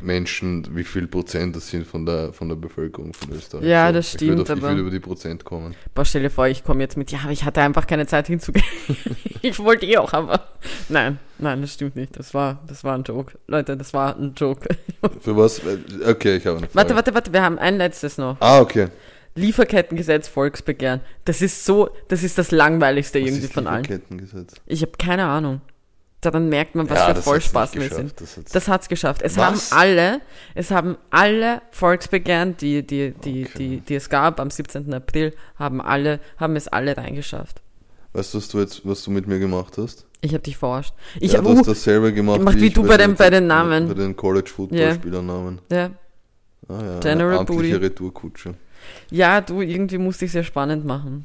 Speaker 2: Menschen, wie viel Prozent das sind von der, von der Bevölkerung von Österreich.
Speaker 1: Ja,
Speaker 2: so,
Speaker 1: das
Speaker 2: Ich würde,
Speaker 1: stimmt,
Speaker 2: auf, ich würde über die Prozent kommen.
Speaker 1: Boah, stell dir vor, ich komme jetzt mit, ja, aber ich hatte einfach keine Zeit hinzugehen. ich wollte eh auch, aber nein, nein, das stimmt nicht. Das war, das war ein Joke. Leute, das war ein Joke.
Speaker 2: Für was? Okay, ich habe eine Frage.
Speaker 1: warte, warte, warte, wir haben ein letztes noch.
Speaker 2: Ah, okay.
Speaker 1: Lieferkettengesetz, Volksbegehren. Das ist so, das ist das langweiligste
Speaker 2: Was
Speaker 1: irgendwie von allen.
Speaker 2: Lieferkettengesetz?
Speaker 1: Ich habe keine Ahnung. Daran merkt man, was
Speaker 2: Ja,
Speaker 1: für
Speaker 2: nicht
Speaker 1: wir sind.
Speaker 2: Das
Speaker 1: Das hat's geschafft. Es
Speaker 2: Was?
Speaker 1: haben alle, es haben alle Volksbegehren, die, die, die,
Speaker 2: Okay.
Speaker 1: die, die es gab am 17. April, haben alle, haben es alle reingeschafft.
Speaker 2: Weißt du, was du jetzt, was du mit mir gemacht hast?
Speaker 1: Ich habe dich verarscht. Ich
Speaker 2: ja,
Speaker 1: hab,
Speaker 2: du hast dasselbe gemacht,
Speaker 1: gemacht wie
Speaker 2: ich
Speaker 1: du bei den- bei den Namen.
Speaker 2: Bei den College Football Spielernamen.
Speaker 1: ja.
Speaker 2: Ah, ja,
Speaker 1: General Booty.
Speaker 2: Retourkutsche.
Speaker 1: ja, du, irgendwie musste ich sehr spannend machen.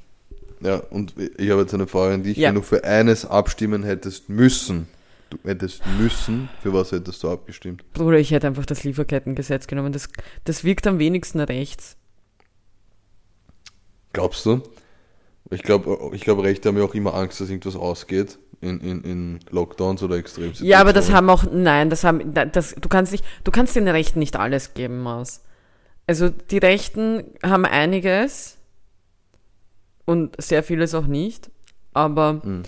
Speaker 2: Ja, und ich habe jetzt eine Frage an dich.
Speaker 1: Ja.
Speaker 2: Wenn du für eines abstimmen hättest müssen, du hättest müssen, für was hättest du abgestimmt?
Speaker 1: Bruder, ich hätte einfach das Lieferkettengesetz genommen. Das, das wirkt am wenigsten rechts.
Speaker 2: Glaubst du? Ich glaube, ich glaub, Rechte haben ja auch immer Angst, dass irgendwas ausgeht in, in, in Lockdowns oder Extremsituationen.
Speaker 1: Ja, aber das haben auch, nein, das haben, das, du kannst nicht, du kannst den Rechten nicht alles geben, Maus. Also die Rechten haben einiges und sehr vieles auch nicht, aber
Speaker 2: Hm.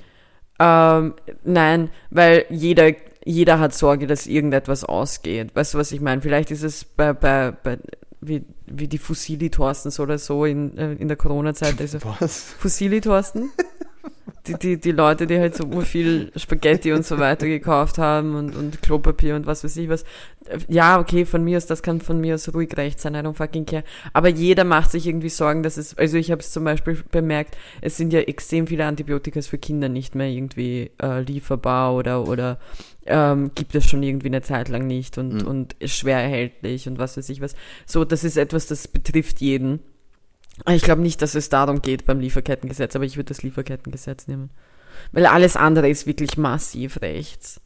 Speaker 1: ähm, nein, weil jeder, jeder hat Sorge, dass irgendetwas ausgeht. Weißt du, was ich meine? Vielleicht ist es bei, bei, bei wie, wie die Fussili-Thorstens oder so in, äh, in der Corona-Zeit. Also,
Speaker 2: Was?
Speaker 1: Fussili-Thorsten? Die, die, die Leute, die halt so viel Spaghetti und so weiter gekauft haben und, und Klopapier und was weiß ich was. Ja, okay, von mir aus, das kann von mir aus ruhig recht sein, I don't fucking care. Aber jeder macht sich irgendwie Sorgen, dass es, also ich habe es zum Beispiel bemerkt, es sind ja extrem viele Antibiotika für Kinder nicht mehr irgendwie äh, lieferbar oder, oder ähm, gibt es schon irgendwie eine Zeit lang nicht und,
Speaker 2: Mhm.
Speaker 1: und ist schwer erhältlich und was weiß ich was. So, das ist etwas, das betrifft jeden. Ich glaube nicht, dass es darum geht beim Lieferkettengesetz, aber ich würde das Lieferkettengesetz nehmen. Weil alles andere ist wirklich massiv rechts.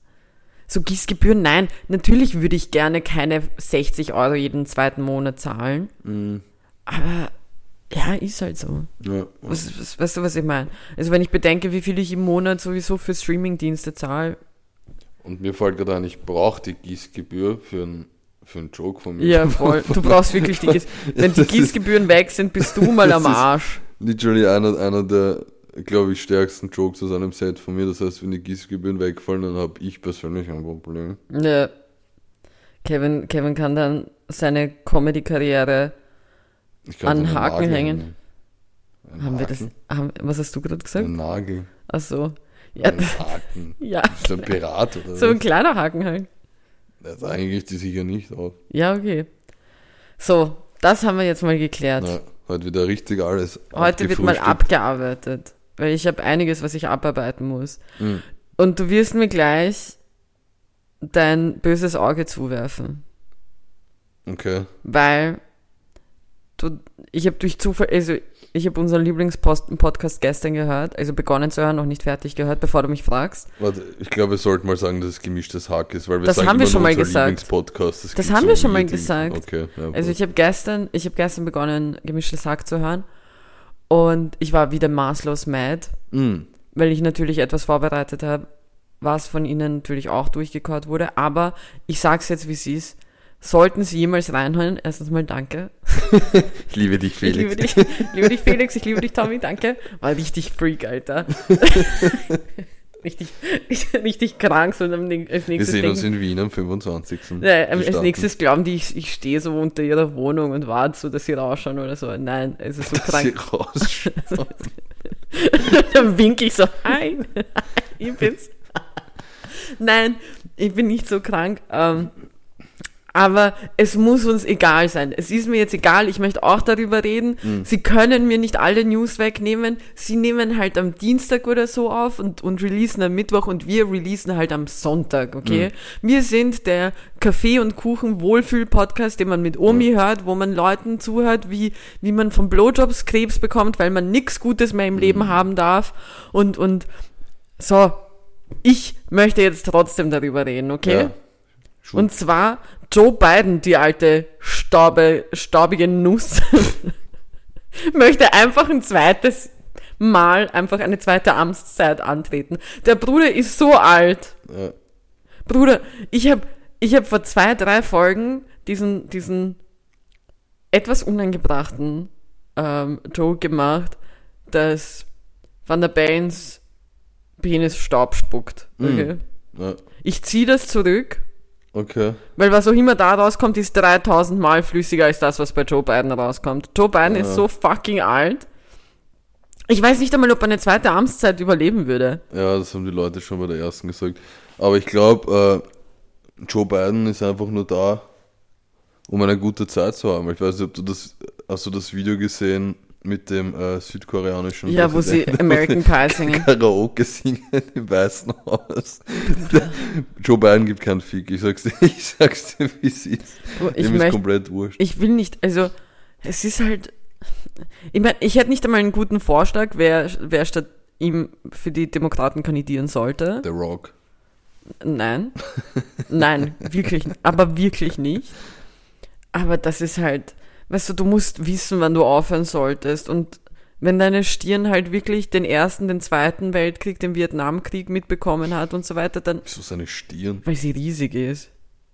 Speaker 1: So Gießgebühren, nein. Natürlich würde ich gerne keine 60 Euro jeden zweiten Monat zahlen.
Speaker 2: Mhm.
Speaker 1: Aber ja, ist halt so.
Speaker 2: Ja.
Speaker 1: Was, was, weißt du, was ich meine? Also wenn ich bedenke, wie viel ich im Monat sowieso für Streamingdienste zahle.
Speaker 2: Und mir fällt gerade ein, ich brauche die Gießgebühr für einen für einen Joke von mir.
Speaker 1: Ja, voll. Du brauchst wirklich die Gieß Wenn die Gießgebühren weg sind, bist du mal am Arsch.
Speaker 2: Literally einer, einer der, glaube ich, stärksten Jokes aus einem Set von mir. Das heißt, wenn die Gießgebühren wegfallen, dann habe ich persönlich ein Problem.
Speaker 1: Ja. Kevin, Kevin kann dann seine Comedy-Karriere. An
Speaker 2: so
Speaker 1: Haken hängen.
Speaker 2: hängen. Ein
Speaker 1: Haben wir das? Haben, was hast du gerade gesagt?
Speaker 2: Ein Nagel.
Speaker 1: Ach so. Ja,
Speaker 2: Ein Haken.
Speaker 1: ja.
Speaker 2: Ist ein Pirat oder
Speaker 1: So ein
Speaker 2: was?
Speaker 1: kleiner Haken halt.
Speaker 2: Das eigentlich die sicher nicht auf.
Speaker 1: Ja, okay. So, das haben wir jetzt mal geklärt.
Speaker 2: Na, heute wieder richtig alles.
Speaker 1: Heute wird mal abgearbeitet, weil ich habe einiges, was ich abarbeiten muss.
Speaker 2: Mhm.
Speaker 1: Und du wirst mir gleich dein böses Auge zuwerfen,
Speaker 2: Okay.
Speaker 1: weil du, ich habe durch Zufall, also ich habe unseren Lieblingspodcast gestern gehört, also begonnen zu hören, noch nicht fertig gehört, bevor du mich fragst.
Speaker 2: Warte, ich glaube, wir sollten mal sagen, dass es gemischtes Hack ist, weil wir
Speaker 1: Das
Speaker 2: sagen
Speaker 1: haben wir schon mal gesagt.
Speaker 2: Lieblingspodcast.
Speaker 1: Das
Speaker 2: klingt
Speaker 1: haben
Speaker 2: so
Speaker 1: wir schon mal gesagt.
Speaker 2: Okay, ja,
Speaker 1: Also ich habe gestern, ich habe gestern begonnen, gemischtes Hack zu hören und ich war wieder maßlos mad,
Speaker 2: Mm.
Speaker 1: weil ich natürlich etwas vorbereitet habe, was von ihnen natürlich auch durchgekaut wurde. Aber ich sag's jetzt, wie es ist. Sollten Sie jemals reinhören, erstens mal danke.
Speaker 2: Ich liebe dich,
Speaker 1: Ich
Speaker 2: Felix.
Speaker 1: liebe dich, ich liebe dich, Felix, ich liebe dich, Tommy, danke. War richtig Freak, Alter. richtig, richtig krank, so am Ding- als
Speaker 2: Wir
Speaker 1: nächstes
Speaker 2: sehen uns
Speaker 1: denken-
Speaker 2: in Wien am 25.
Speaker 1: Ja, als nächstes glauben die, ich, ich stehe so unter ihrer Wohnung und warte so, dass sie rausschauen oder so. Nein, es ist so
Speaker 2: Dass sie
Speaker 1: krank.
Speaker 2: rausschauen.
Speaker 1: Dann winke ich so, hi, ich bin's. Nein, ich bin nicht so krank. Ähm, aber es muss uns egal sein. Es ist mir jetzt egal, ich möchte auch darüber reden. Sie können mir nicht alle News wegnehmen. Sie nehmen halt am Dienstag oder so auf und, und releasen am Mittwoch und wir releasen halt am Sonntag, okay? Wir sind der Kaffee- und Kuchen-Wohlfühl-Podcast, den man mit Omi hört, wo man Leuten zuhört, wie, wie man von Blowjobs Krebs bekommt, weil man nichts Gutes mehr im Leben haben darf. Und, und so, ich möchte jetzt trotzdem darüber reden, okay?
Speaker 2: Ja. Schon.
Speaker 1: Und zwar Joe Biden, die alte staube, staubige Nuss, möchte einfach ein zweites Mal, einfach eine zweite Amtszeit antreten. Der Bruder ist so alt.
Speaker 2: Ja.
Speaker 1: Bruder, ich habe ich hab vor zwei, drei Folgen diesen, diesen etwas unangebrachten ähm, Joke gemacht, dass Van der Bains Penis Staub spuckt. Okay?
Speaker 2: Ja.
Speaker 1: Ich ziehe das zurück.
Speaker 2: Okay.
Speaker 1: Weil was auch immer da rauskommt, ist 3000 Mal flüssiger als das, was bei Joe Biden rauskommt. Joe Biden ist so fucking alt. Ich weiß nicht einmal, ob er eine zweite Amtszeit überleben würde.
Speaker 2: Ja, das haben die Leute schon bei der ersten gesagt. Aber ich glaube, äh, Joe Biden ist einfach nur da, um eine gute Zeit zu haben. Ich weiß nicht, ob du das, hast du das Video gesehen mit dem äh, südkoreanischen
Speaker 1: Ja, wo sie American Pie singen.
Speaker 2: Karaoke singen im Weißen Haus. Joe Biden gibt keinen Fick. Ich sag's dir, ich sag's dir, wie es ist.
Speaker 1: Ich
Speaker 2: Dem ist
Speaker 1: möchte,
Speaker 2: komplett wurscht.
Speaker 1: ich will nicht, also, es ist halt, ich meine, ich hätte nicht einmal einen guten Vorschlag, wer, wer statt ihm für die Demokraten kandidieren sollte.
Speaker 2: The Rock.
Speaker 1: Nein. Nein, wirklich, aber wirklich nicht. Aber das ist halt, weißt du, du musst wissen, wann du aufhören solltest. Und wenn deine Stirn halt wirklich den ersten, den zweiten Weltkrieg, den Vietnamkrieg mitbekommen hat und so weiter, dann,
Speaker 2: Wieso seine Stirn?
Speaker 1: weil sie riesig ist.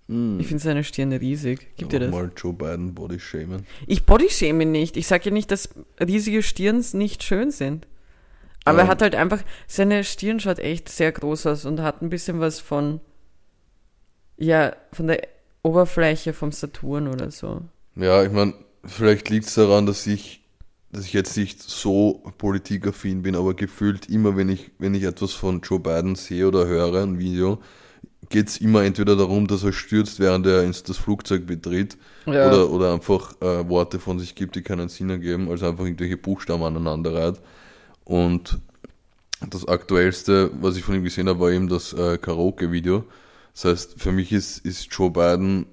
Speaker 2: Hm.
Speaker 1: Ich finde seine Stirn riesig. Gibt dir das?
Speaker 2: Mal Joe Biden Body shamen.
Speaker 1: Ich bodyshame ihn nicht. Ich sage ja nicht, dass riesige Stirns nicht schön sind. Aber
Speaker 2: Ja.
Speaker 1: er hat halt einfach, seine Stirn schaut echt sehr groß aus und hat ein bisschen was von, ja, von der Oberfläche vom Saturn oder so.
Speaker 2: Ja, ich meine, vielleicht liegt es daran, dass ich, dass ich jetzt nicht so politikaffin bin, aber gefühlt immer, wenn ich, wenn ich etwas von Joe Biden sehe oder höre, ein Video, geht es immer entweder darum, dass er stürzt, während er ins, das Flugzeug betritt,
Speaker 1: Ja.
Speaker 2: oder, oder einfach äh, Worte von sich gibt, die keinen Sinn ergeben, also einfach irgendwelche Buchstaben aneinander reiht. Und das aktuellste, was ich von ihm gesehen habe, war eben das äh, Karaoke-Video. Das heißt, für mich ist, ist Joe Biden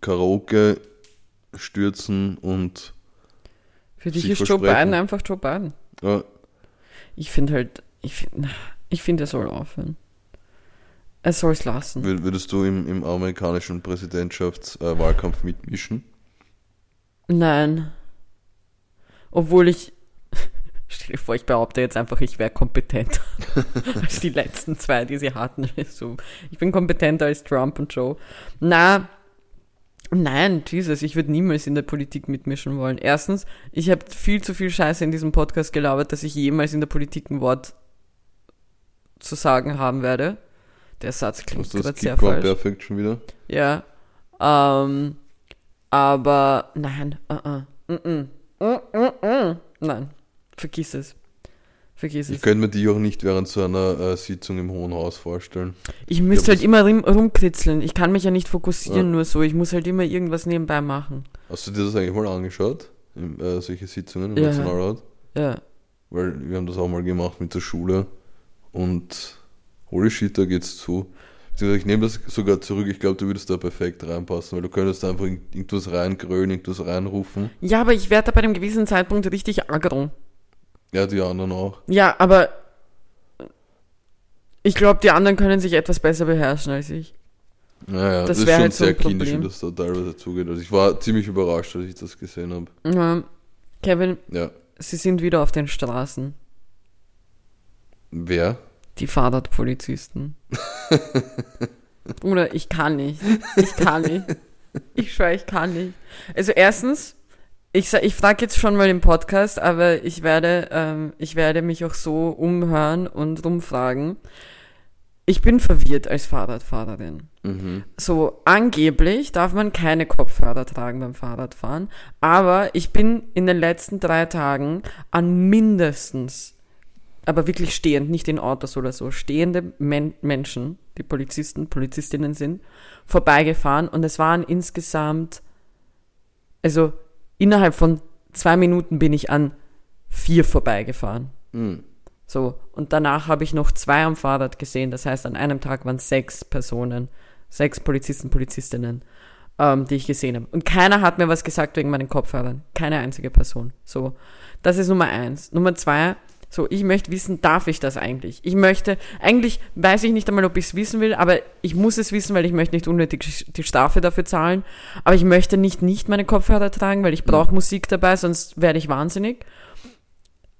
Speaker 2: Karaoke stürzen und
Speaker 1: Für dich
Speaker 2: sich
Speaker 1: ist Joe. Biden einfach Joe Biden.
Speaker 2: ja,
Speaker 1: Ich finde halt, ich finde, ich finde, er soll aufhören. Er soll es lassen.
Speaker 2: wür- würdest du im, im amerikanischen Präsidentschaftswahlkampf Wahlkampf mitmischen?
Speaker 1: Nein. Obwohl ich. Stell dir vor, ich behaupte jetzt einfach, ich wäre kompetenter als die letzten zwei, die sie hatten. So, ich bin kompetenter als Trump und Joe. Na, nein, Jesus, ich würde niemals in der Politik mitmischen wollen. Erstens, ich habe viel zu viel Scheiße in diesem Podcast gelabert, dass ich jemals in der Politik ein Wort zu sagen haben werde. Der Satz klingt gerade sehr falsch.
Speaker 2: Perfect schon wieder?
Speaker 1: Ja. Ähm, aber nein. Uh -uh. -mm. Mm -mm. Nein. Vergiss es. Vergiss
Speaker 2: Ich
Speaker 1: es.
Speaker 2: könnte mir die auch nicht während so einer äh, Sitzung im Hohen Haus vorstellen.
Speaker 1: Ich müsste halt immer rum, rumkritzeln. Ich kann mich ja nicht fokussieren,
Speaker 2: Ja.
Speaker 1: nur so. Ich muss halt immer irgendwas nebenbei machen.
Speaker 2: Hast du dir das eigentlich mal angeschaut? Im, äh, solche Sitzungen im
Speaker 1: Ja.
Speaker 2: Nationalrat?
Speaker 1: Ja.
Speaker 2: Weil wir haben das auch mal gemacht mit der Schule und holy shit, da geht's zu. Ich nehme das sogar zurück, ich glaube, du würdest da perfekt reinpassen, weil du könntest einfach irgend- irgendwas reingrölen, irgendwas reinrufen.
Speaker 1: Ja, aber ich werde da bei einem gewissen Zeitpunkt richtig aggro.
Speaker 2: Ja, die anderen auch.
Speaker 1: Ja, aber ich glaube, die anderen können sich etwas besser beherrschen als ich.
Speaker 2: Naja,
Speaker 1: Das
Speaker 2: das, ist schon
Speaker 1: halt so
Speaker 2: sehr
Speaker 1: ein
Speaker 2: kindisch, wie das da teilweise zugeht. Also ich war ziemlich überrascht, als ich das gesehen habe.
Speaker 1: Ja. Kevin,
Speaker 2: Ja.
Speaker 1: sie sind wieder auf den Straßen.
Speaker 2: Wer?
Speaker 1: Die Fahrradpolizisten. Bruder, ich kann nicht. Ich kann nicht. Ich schwöre, ich kann nicht. Also erstens, ich, ich frage jetzt schon mal im Podcast, aber ich werde, ähm, ich werde mich auch so umhören und rumfragen. Ich bin verwirrt als Fahrradfahrerin.
Speaker 2: Mhm.
Speaker 1: So, angeblich darf man keine Kopfhörer tragen beim Fahrradfahren, aber ich bin in den letzten drei Tagen an mindestens, aber wirklich stehend, nicht in Autos oder so, stehende Men Menschen, die Polizisten, Polizistinnen sind, vorbeigefahren und es waren insgesamt, also innerhalb von zwei Minuten bin ich an vier vorbeigefahren.
Speaker 2: Mhm.
Speaker 1: So, und danach habe ich noch zwei am Fahrrad gesehen. Das heißt, an einem Tag waren sechs Personen, sechs Polizisten, Polizistinnen, ähm, die ich gesehen habe. Und keiner hat mir was gesagt wegen meinen Kopfhörern. Keine einzige Person. So, das ist Nummer eins. Nummer zwei, so, ich möchte wissen, darf ich das eigentlich? Ich möchte, eigentlich weiß ich nicht einmal, ob ich es wissen will, aber ich muss es wissen, weil ich möchte nicht unnötig die Strafe dafür zahlen. Aber ich möchte nicht nicht meine Kopfhörer tragen, weil ich brauche Musik dabei, sonst werde ich wahnsinnig.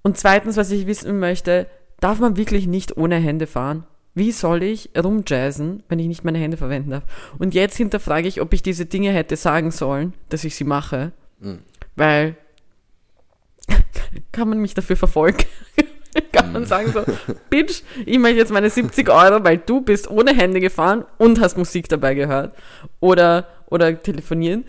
Speaker 1: Und zweitens, was ich wissen möchte, darf man wirklich nicht ohne Hände fahren? Wie soll ich rumjazzen, wenn ich nicht meine Hände verwenden darf? Und jetzt hinterfrage ich, ob ich diese Dinge hätte sagen sollen, dass ich sie mache.
Speaker 2: Mhm.
Speaker 1: Weil kann man mich dafür verfolgen? kann man sagen so, Bitch, ich möchte jetzt meine 70 Euro, weil du bist ohne Hände gefahren und hast Musik dabei gehört. Oder, oder telefonieren.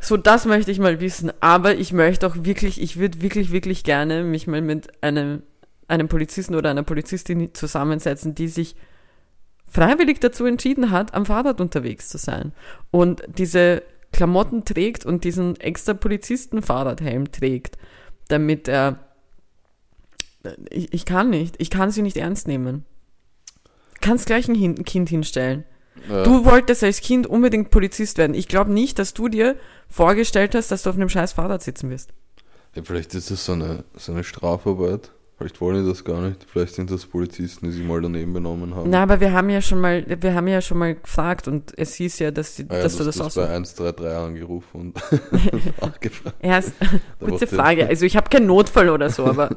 Speaker 1: So, das möchte ich mal wissen. Aber ich möchte auch wirklich, ich würde wirklich, wirklich gerne mich mal mit einem, einem Polizisten oder einer Polizistin zusammensetzen, die sich freiwillig dazu entschieden hat, am Fahrrad unterwegs zu sein. Und diese Klamotten trägt und diesen extra Polizisten-Fahrradhelm trägt, damit er. Ich, ich kann nicht. Ich kann sie nicht ernst nehmen. Kannst gleich ein Kind hinstellen.
Speaker 2: Ja.
Speaker 1: Du wolltest als Kind unbedingt Polizist werden. Ich glaube nicht, dass du dir vorgestellt hast, dass du auf einem scheiß Fahrrad sitzen wirst.
Speaker 2: Ja, vielleicht ist das so eine, so eine Strafarbeit. Vielleicht wollen die das gar nicht. Vielleicht sind das Polizisten, die sich mal daneben benommen haben.
Speaker 1: Na, aber wir haben ja schon mal, wir haben ja schon mal gefragt und es hieß ja, dass, sie,
Speaker 2: Ah ja,
Speaker 1: dass du das auch so.
Speaker 2: bei 133 angerufen und nachgefragt.
Speaker 1: Erst,
Speaker 2: den-
Speaker 1: Frage. Also ich habe keinen Notfall oder so, aber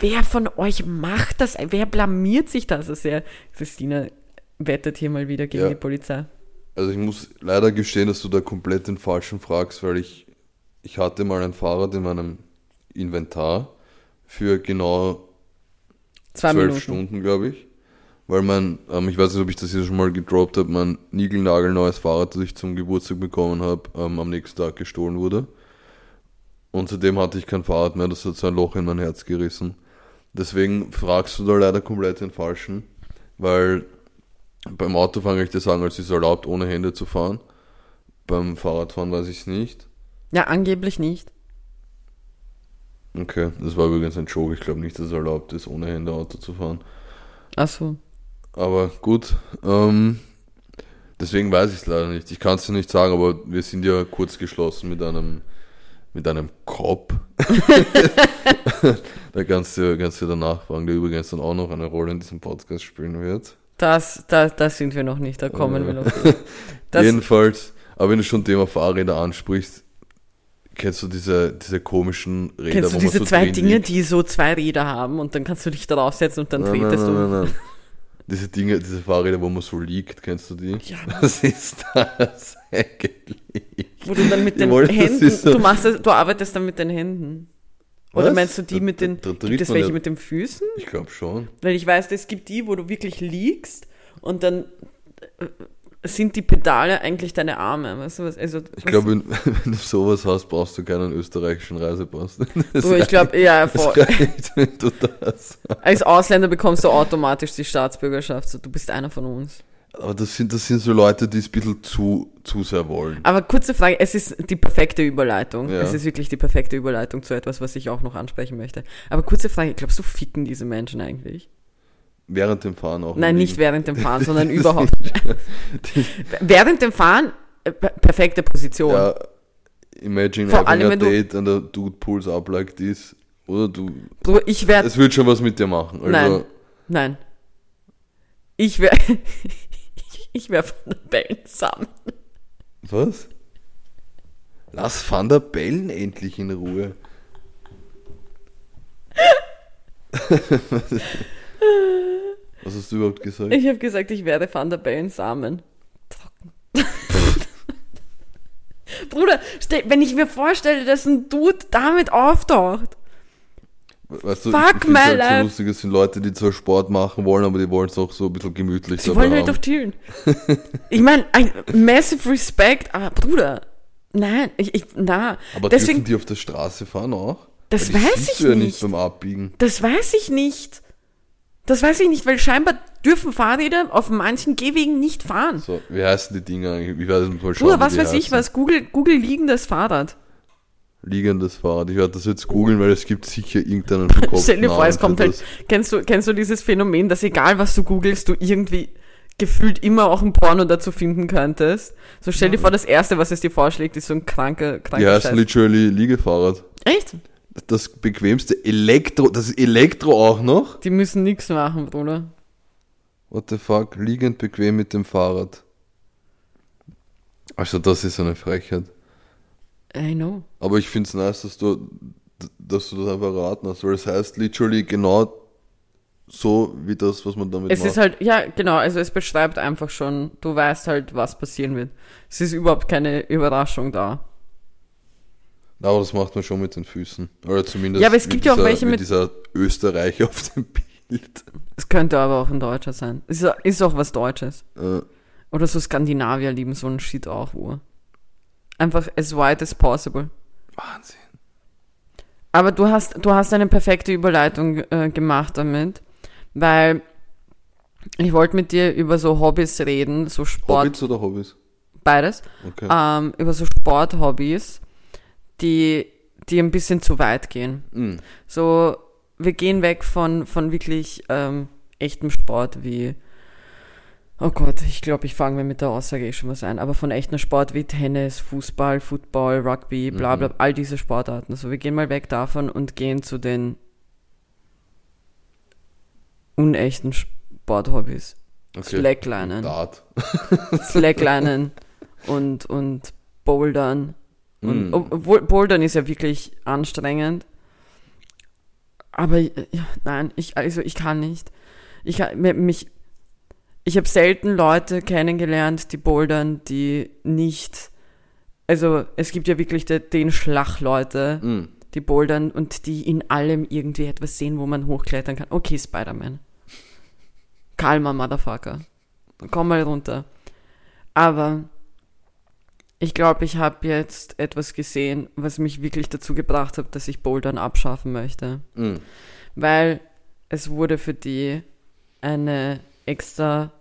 Speaker 1: wer von euch macht das? Wer blamiert sich da so sehr? Christina wettet hier mal wieder gegen
Speaker 2: Ja.
Speaker 1: die Polizei.
Speaker 2: Also ich muss leider gestehen, dass du da komplett den Falschen fragst, weil ich, ich hatte mal ein Fahrrad in meinem Inventar für genau
Speaker 1: Zwei
Speaker 2: zwölf
Speaker 1: Minuten.
Speaker 2: Stunden, glaube ich. Weil mein, ähm, ich weiß nicht, ob ich das hier schon mal gedroppt habe, mein niegelnagelneues Fahrrad, das ich zum Geburtstag bekommen habe, ähm, am nächsten Tag gestohlen wurde. Und zudem hatte ich kein Fahrrad mehr, das hat so ein Loch in mein Herz gerissen. Deswegen fragst du da leider komplett den Falschen, weil beim Autofahren kann ich dir sagen, es ist erlaubt, ohne Hände zu fahren. Beim Fahrradfahren weiß ich es nicht.
Speaker 1: Ja, angeblich nicht.
Speaker 2: Okay, das war übrigens ein Joke. Ich glaube nicht, dass es erlaubt ist, ohne Hände Auto zu fahren.
Speaker 1: Ach so.
Speaker 2: Aber gut, ähm, deswegen weiß ich es leider nicht. Ich kann es dir nicht sagen, aber wir sind ja kurz geschlossen mit einem, mit einem Cop. da kannst du, kannst du danach fragen, der übrigens dann auch noch eine Rolle in diesem Podcast spielen wird.
Speaker 1: Das, da, das sind wir noch nicht, da kommen
Speaker 2: Äh.
Speaker 1: wir noch.
Speaker 2: Jedenfalls, aber wenn du schon Thema Fahrräder ansprichst, kennst du diese, diese komischen Räder,
Speaker 1: kennst du diese
Speaker 2: so
Speaker 1: zwei Dinge,
Speaker 2: liegt?
Speaker 1: die so zwei Räder haben und dann kannst du dich darauf setzen und dann
Speaker 2: Nein,
Speaker 1: tretest
Speaker 2: nein,
Speaker 1: du.
Speaker 2: nein, nein, nein. Diese Dinge, diese Fahrräder, wo man so liegt, kennst du die?
Speaker 1: Ja.
Speaker 2: Was ist das eigentlich?
Speaker 1: Wo du dann mit den
Speaker 2: wollte,
Speaker 1: Händen,
Speaker 2: so-
Speaker 1: du machst das, du arbeitest dann mit den Händen. Oder
Speaker 2: Was?
Speaker 1: meinst du die
Speaker 2: Da-
Speaker 1: mit den,
Speaker 2: da- da
Speaker 1: gibt es welche
Speaker 2: ja-
Speaker 1: mit den Füßen?
Speaker 2: Ich glaube schon.
Speaker 1: Weil ich weiß, es gibt die, wo du wirklich liegst und dann äh, sind die Pedale eigentlich deine Arme. Weißt du was? Also,
Speaker 2: Ich glaube, wenn, wenn du sowas hast, brauchst du keinen österreichischen Reisepass. Das
Speaker 1: du, ich glaube, ja, voll.
Speaker 2: reicht, wenn du das.
Speaker 1: als Ausländer bekommst du automatisch die Staatsbürgerschaft. So, du bist einer von uns.
Speaker 2: Aber das sind, das sind so Leute, die es ein bisschen zu, zu sehr wollen.
Speaker 1: Aber kurze Frage, es ist die perfekte Überleitung.
Speaker 2: Ja.
Speaker 1: Es ist wirklich die perfekte Überleitung zu etwas, was ich auch noch ansprechen möchte. Aber kurze Frage, glaubst du, ficken diese Menschen eigentlich?
Speaker 2: Während dem Fahren auch.
Speaker 1: Nein, nicht während dem Fahren, sondern überhaupt. Während dem Fahren, äh, per- perfekte Position.
Speaker 2: Ja, imagine
Speaker 1: Vor
Speaker 2: having
Speaker 1: allem,
Speaker 2: a date and a dude pulls up like this. Oder du,
Speaker 1: So, ich werde
Speaker 2: es wird schon was mit dir machen. Also,
Speaker 1: Nein. Nein. Ich wäre. ich wäre von den Bällen zusammen.
Speaker 2: Was? Lass Van der Bellen endlich in Ruhe. Was hast du überhaupt gesagt?
Speaker 1: Ich habe gesagt, ich werde Van der Bellen Samen. Trocken. Bruder, wenn ich mir vorstelle, dass ein Dude damit auftaucht.
Speaker 2: Weißt du,
Speaker 1: Fuck
Speaker 2: ich, ich
Speaker 1: my
Speaker 2: halt
Speaker 1: life.
Speaker 2: so lustig, es sind Leute, die zwar Sport machen wollen, aber die wollen es auch so ein bisschen gemütlich
Speaker 1: Sie wollen halt
Speaker 2: haben.
Speaker 1: doch chillen. ich meine, ein massive Respect, aber Bruder, nein, ich, ich na,
Speaker 2: aber
Speaker 1: deswegen,
Speaker 2: dürfen die auf der Straße fahren auch?
Speaker 1: Das weiß ich
Speaker 2: du ja
Speaker 1: nicht.
Speaker 2: nicht beim Abbiegen.
Speaker 1: das weiß ich nicht. Das weiß ich nicht, weil scheinbar dürfen Fahrräder auf manchen Gehwegen nicht fahren.
Speaker 2: So, wie heißen die Dinge eigentlich? Ich weiß nicht mal
Speaker 1: Bruder,
Speaker 2: wie
Speaker 1: was
Speaker 2: die
Speaker 1: weiß ich
Speaker 2: heißen.
Speaker 1: was, Google, Google liegendes Fahrrad.
Speaker 2: Liegendes Fahrrad. Ich werde das jetzt googeln, weil es gibt sicher irgendeinen verkopften
Speaker 1: Stell dir vor, es kommt halt, kennst du, kennst du dieses Phänomen, dass egal was du googelst, du irgendwie gefühlt immer auch ein Porno dazu finden könntest? So stell dir vor, das erste, was es dir vorschlägt, ist so ein kranker,
Speaker 2: Die
Speaker 1: kranker
Speaker 2: heißen
Speaker 1: Scheiß.
Speaker 2: literally Liegefahrrad.
Speaker 1: Echt?
Speaker 2: Das bequemste Elektro, das ist Elektro auch noch?
Speaker 1: Die müssen nichts machen, Bruder.
Speaker 2: What the fuck? Liegend bequem mit dem Fahrrad. Also das ist eine Frechheit.
Speaker 1: I know.
Speaker 2: Aber ich finde es nice, dass du, dass du das einfach raten hast, weil es heißt literally genau so wie das, was man damit
Speaker 1: Es
Speaker 2: macht.
Speaker 1: ist halt, ja, genau, also es beschreibt einfach schon, du weißt halt, was passieren wird. Es ist überhaupt keine Überraschung da.
Speaker 2: Aber das macht man schon mit den Füßen. Oder zumindest
Speaker 1: Ja, aber es gibt ja auch
Speaker 2: dieser,
Speaker 1: welche mit-
Speaker 2: dieser Österreicher auf dem Bild.
Speaker 1: Es könnte aber auch ein Deutscher sein. Ist, ist auch was Deutsches.
Speaker 2: Äh,
Speaker 1: Oder so Skandinavier lieben so einen Shit auch, wo. Einfach as white as possible.
Speaker 2: Wahnsinn.
Speaker 1: Aber du hast, du hast eine perfekte Überleitung äh, gemacht damit, weil ich wollte mit dir über so Hobbys reden, so Sport,
Speaker 2: Hobbits oder Hobbys?
Speaker 1: beides,
Speaker 2: Okay.
Speaker 1: ähm, über so Sporthobbys, die, die ein bisschen zu weit gehen.
Speaker 2: Mm.
Speaker 1: So, wir gehen weg von, von wirklich ähm, echtem Sport wie, oh Gott, ich glaube, ich fange mir mit der Aussage eh schon was ein, aber von echtem Sport wie Tennis, Fußball, Football, Rugby, bla bla, all diese Sportarten. Also wir gehen mal weg davon und gehen zu den unechten Sporthobbys.
Speaker 2: Okay.
Speaker 1: Slacklinen.
Speaker 2: Dart.
Speaker 1: Slacklinen und, und Bouldern. Und,
Speaker 2: Mm.
Speaker 1: ob- Obwohl Bouldern ist ja wirklich anstrengend. Aber äh, ja, nein, ich, also ich kann nicht. Ich, mich, ich habe selten Leute kennengelernt, die bouldern, die nicht. Also es gibt ja wirklich de, den Schlachleute,
Speaker 2: Mm.
Speaker 1: die bouldern und die in allem irgendwie etwas sehen, wo man hochklettern kann. Okay, Spider-Man. Kalmer Motherfucker. Komm mal runter. Aber ich glaube, ich habe jetzt etwas gesehen, was mich wirklich dazu gebracht hat, dass ich Bouldern abschaffen möchte.
Speaker 2: Mm.
Speaker 1: Weil es wurde für die eine extra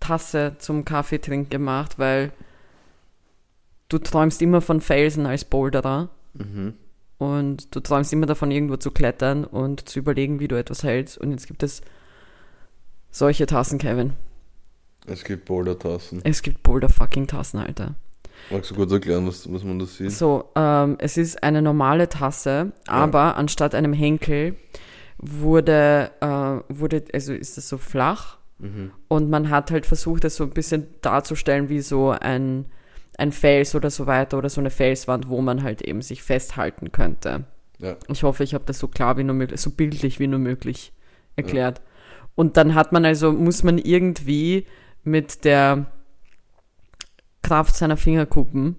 Speaker 1: Tasse zum Kaffeetrinken gemacht, weil du träumst immer von Felsen als Boulderer
Speaker 2: Mhm.
Speaker 1: und du träumst immer davon, irgendwo zu klettern und zu überlegen, wie du etwas hältst. Und jetzt gibt es solche Tassen, Kevin.
Speaker 2: Es gibt Boulder-Tassen.
Speaker 1: Es gibt Boulder-fucking-Tassen, Alter.
Speaker 2: Magst du kurz erklären, was, was man da sieht?
Speaker 1: So, ähm, es ist eine normale Tasse, aber anstatt einem Henkel wurde, äh, wurde, also ist es so flach
Speaker 2: Mhm.
Speaker 1: und man hat halt versucht, es so ein bisschen darzustellen wie so ein, ein Fels oder so weiter oder so eine Felswand, wo man halt eben sich festhalten könnte.
Speaker 2: Ja.
Speaker 1: Ich hoffe, ich habe das so klar wie nur möglich, so bildlich wie nur möglich erklärt. Und dann hat man also, muss man irgendwie mit der Kraft seiner Fingerkuppen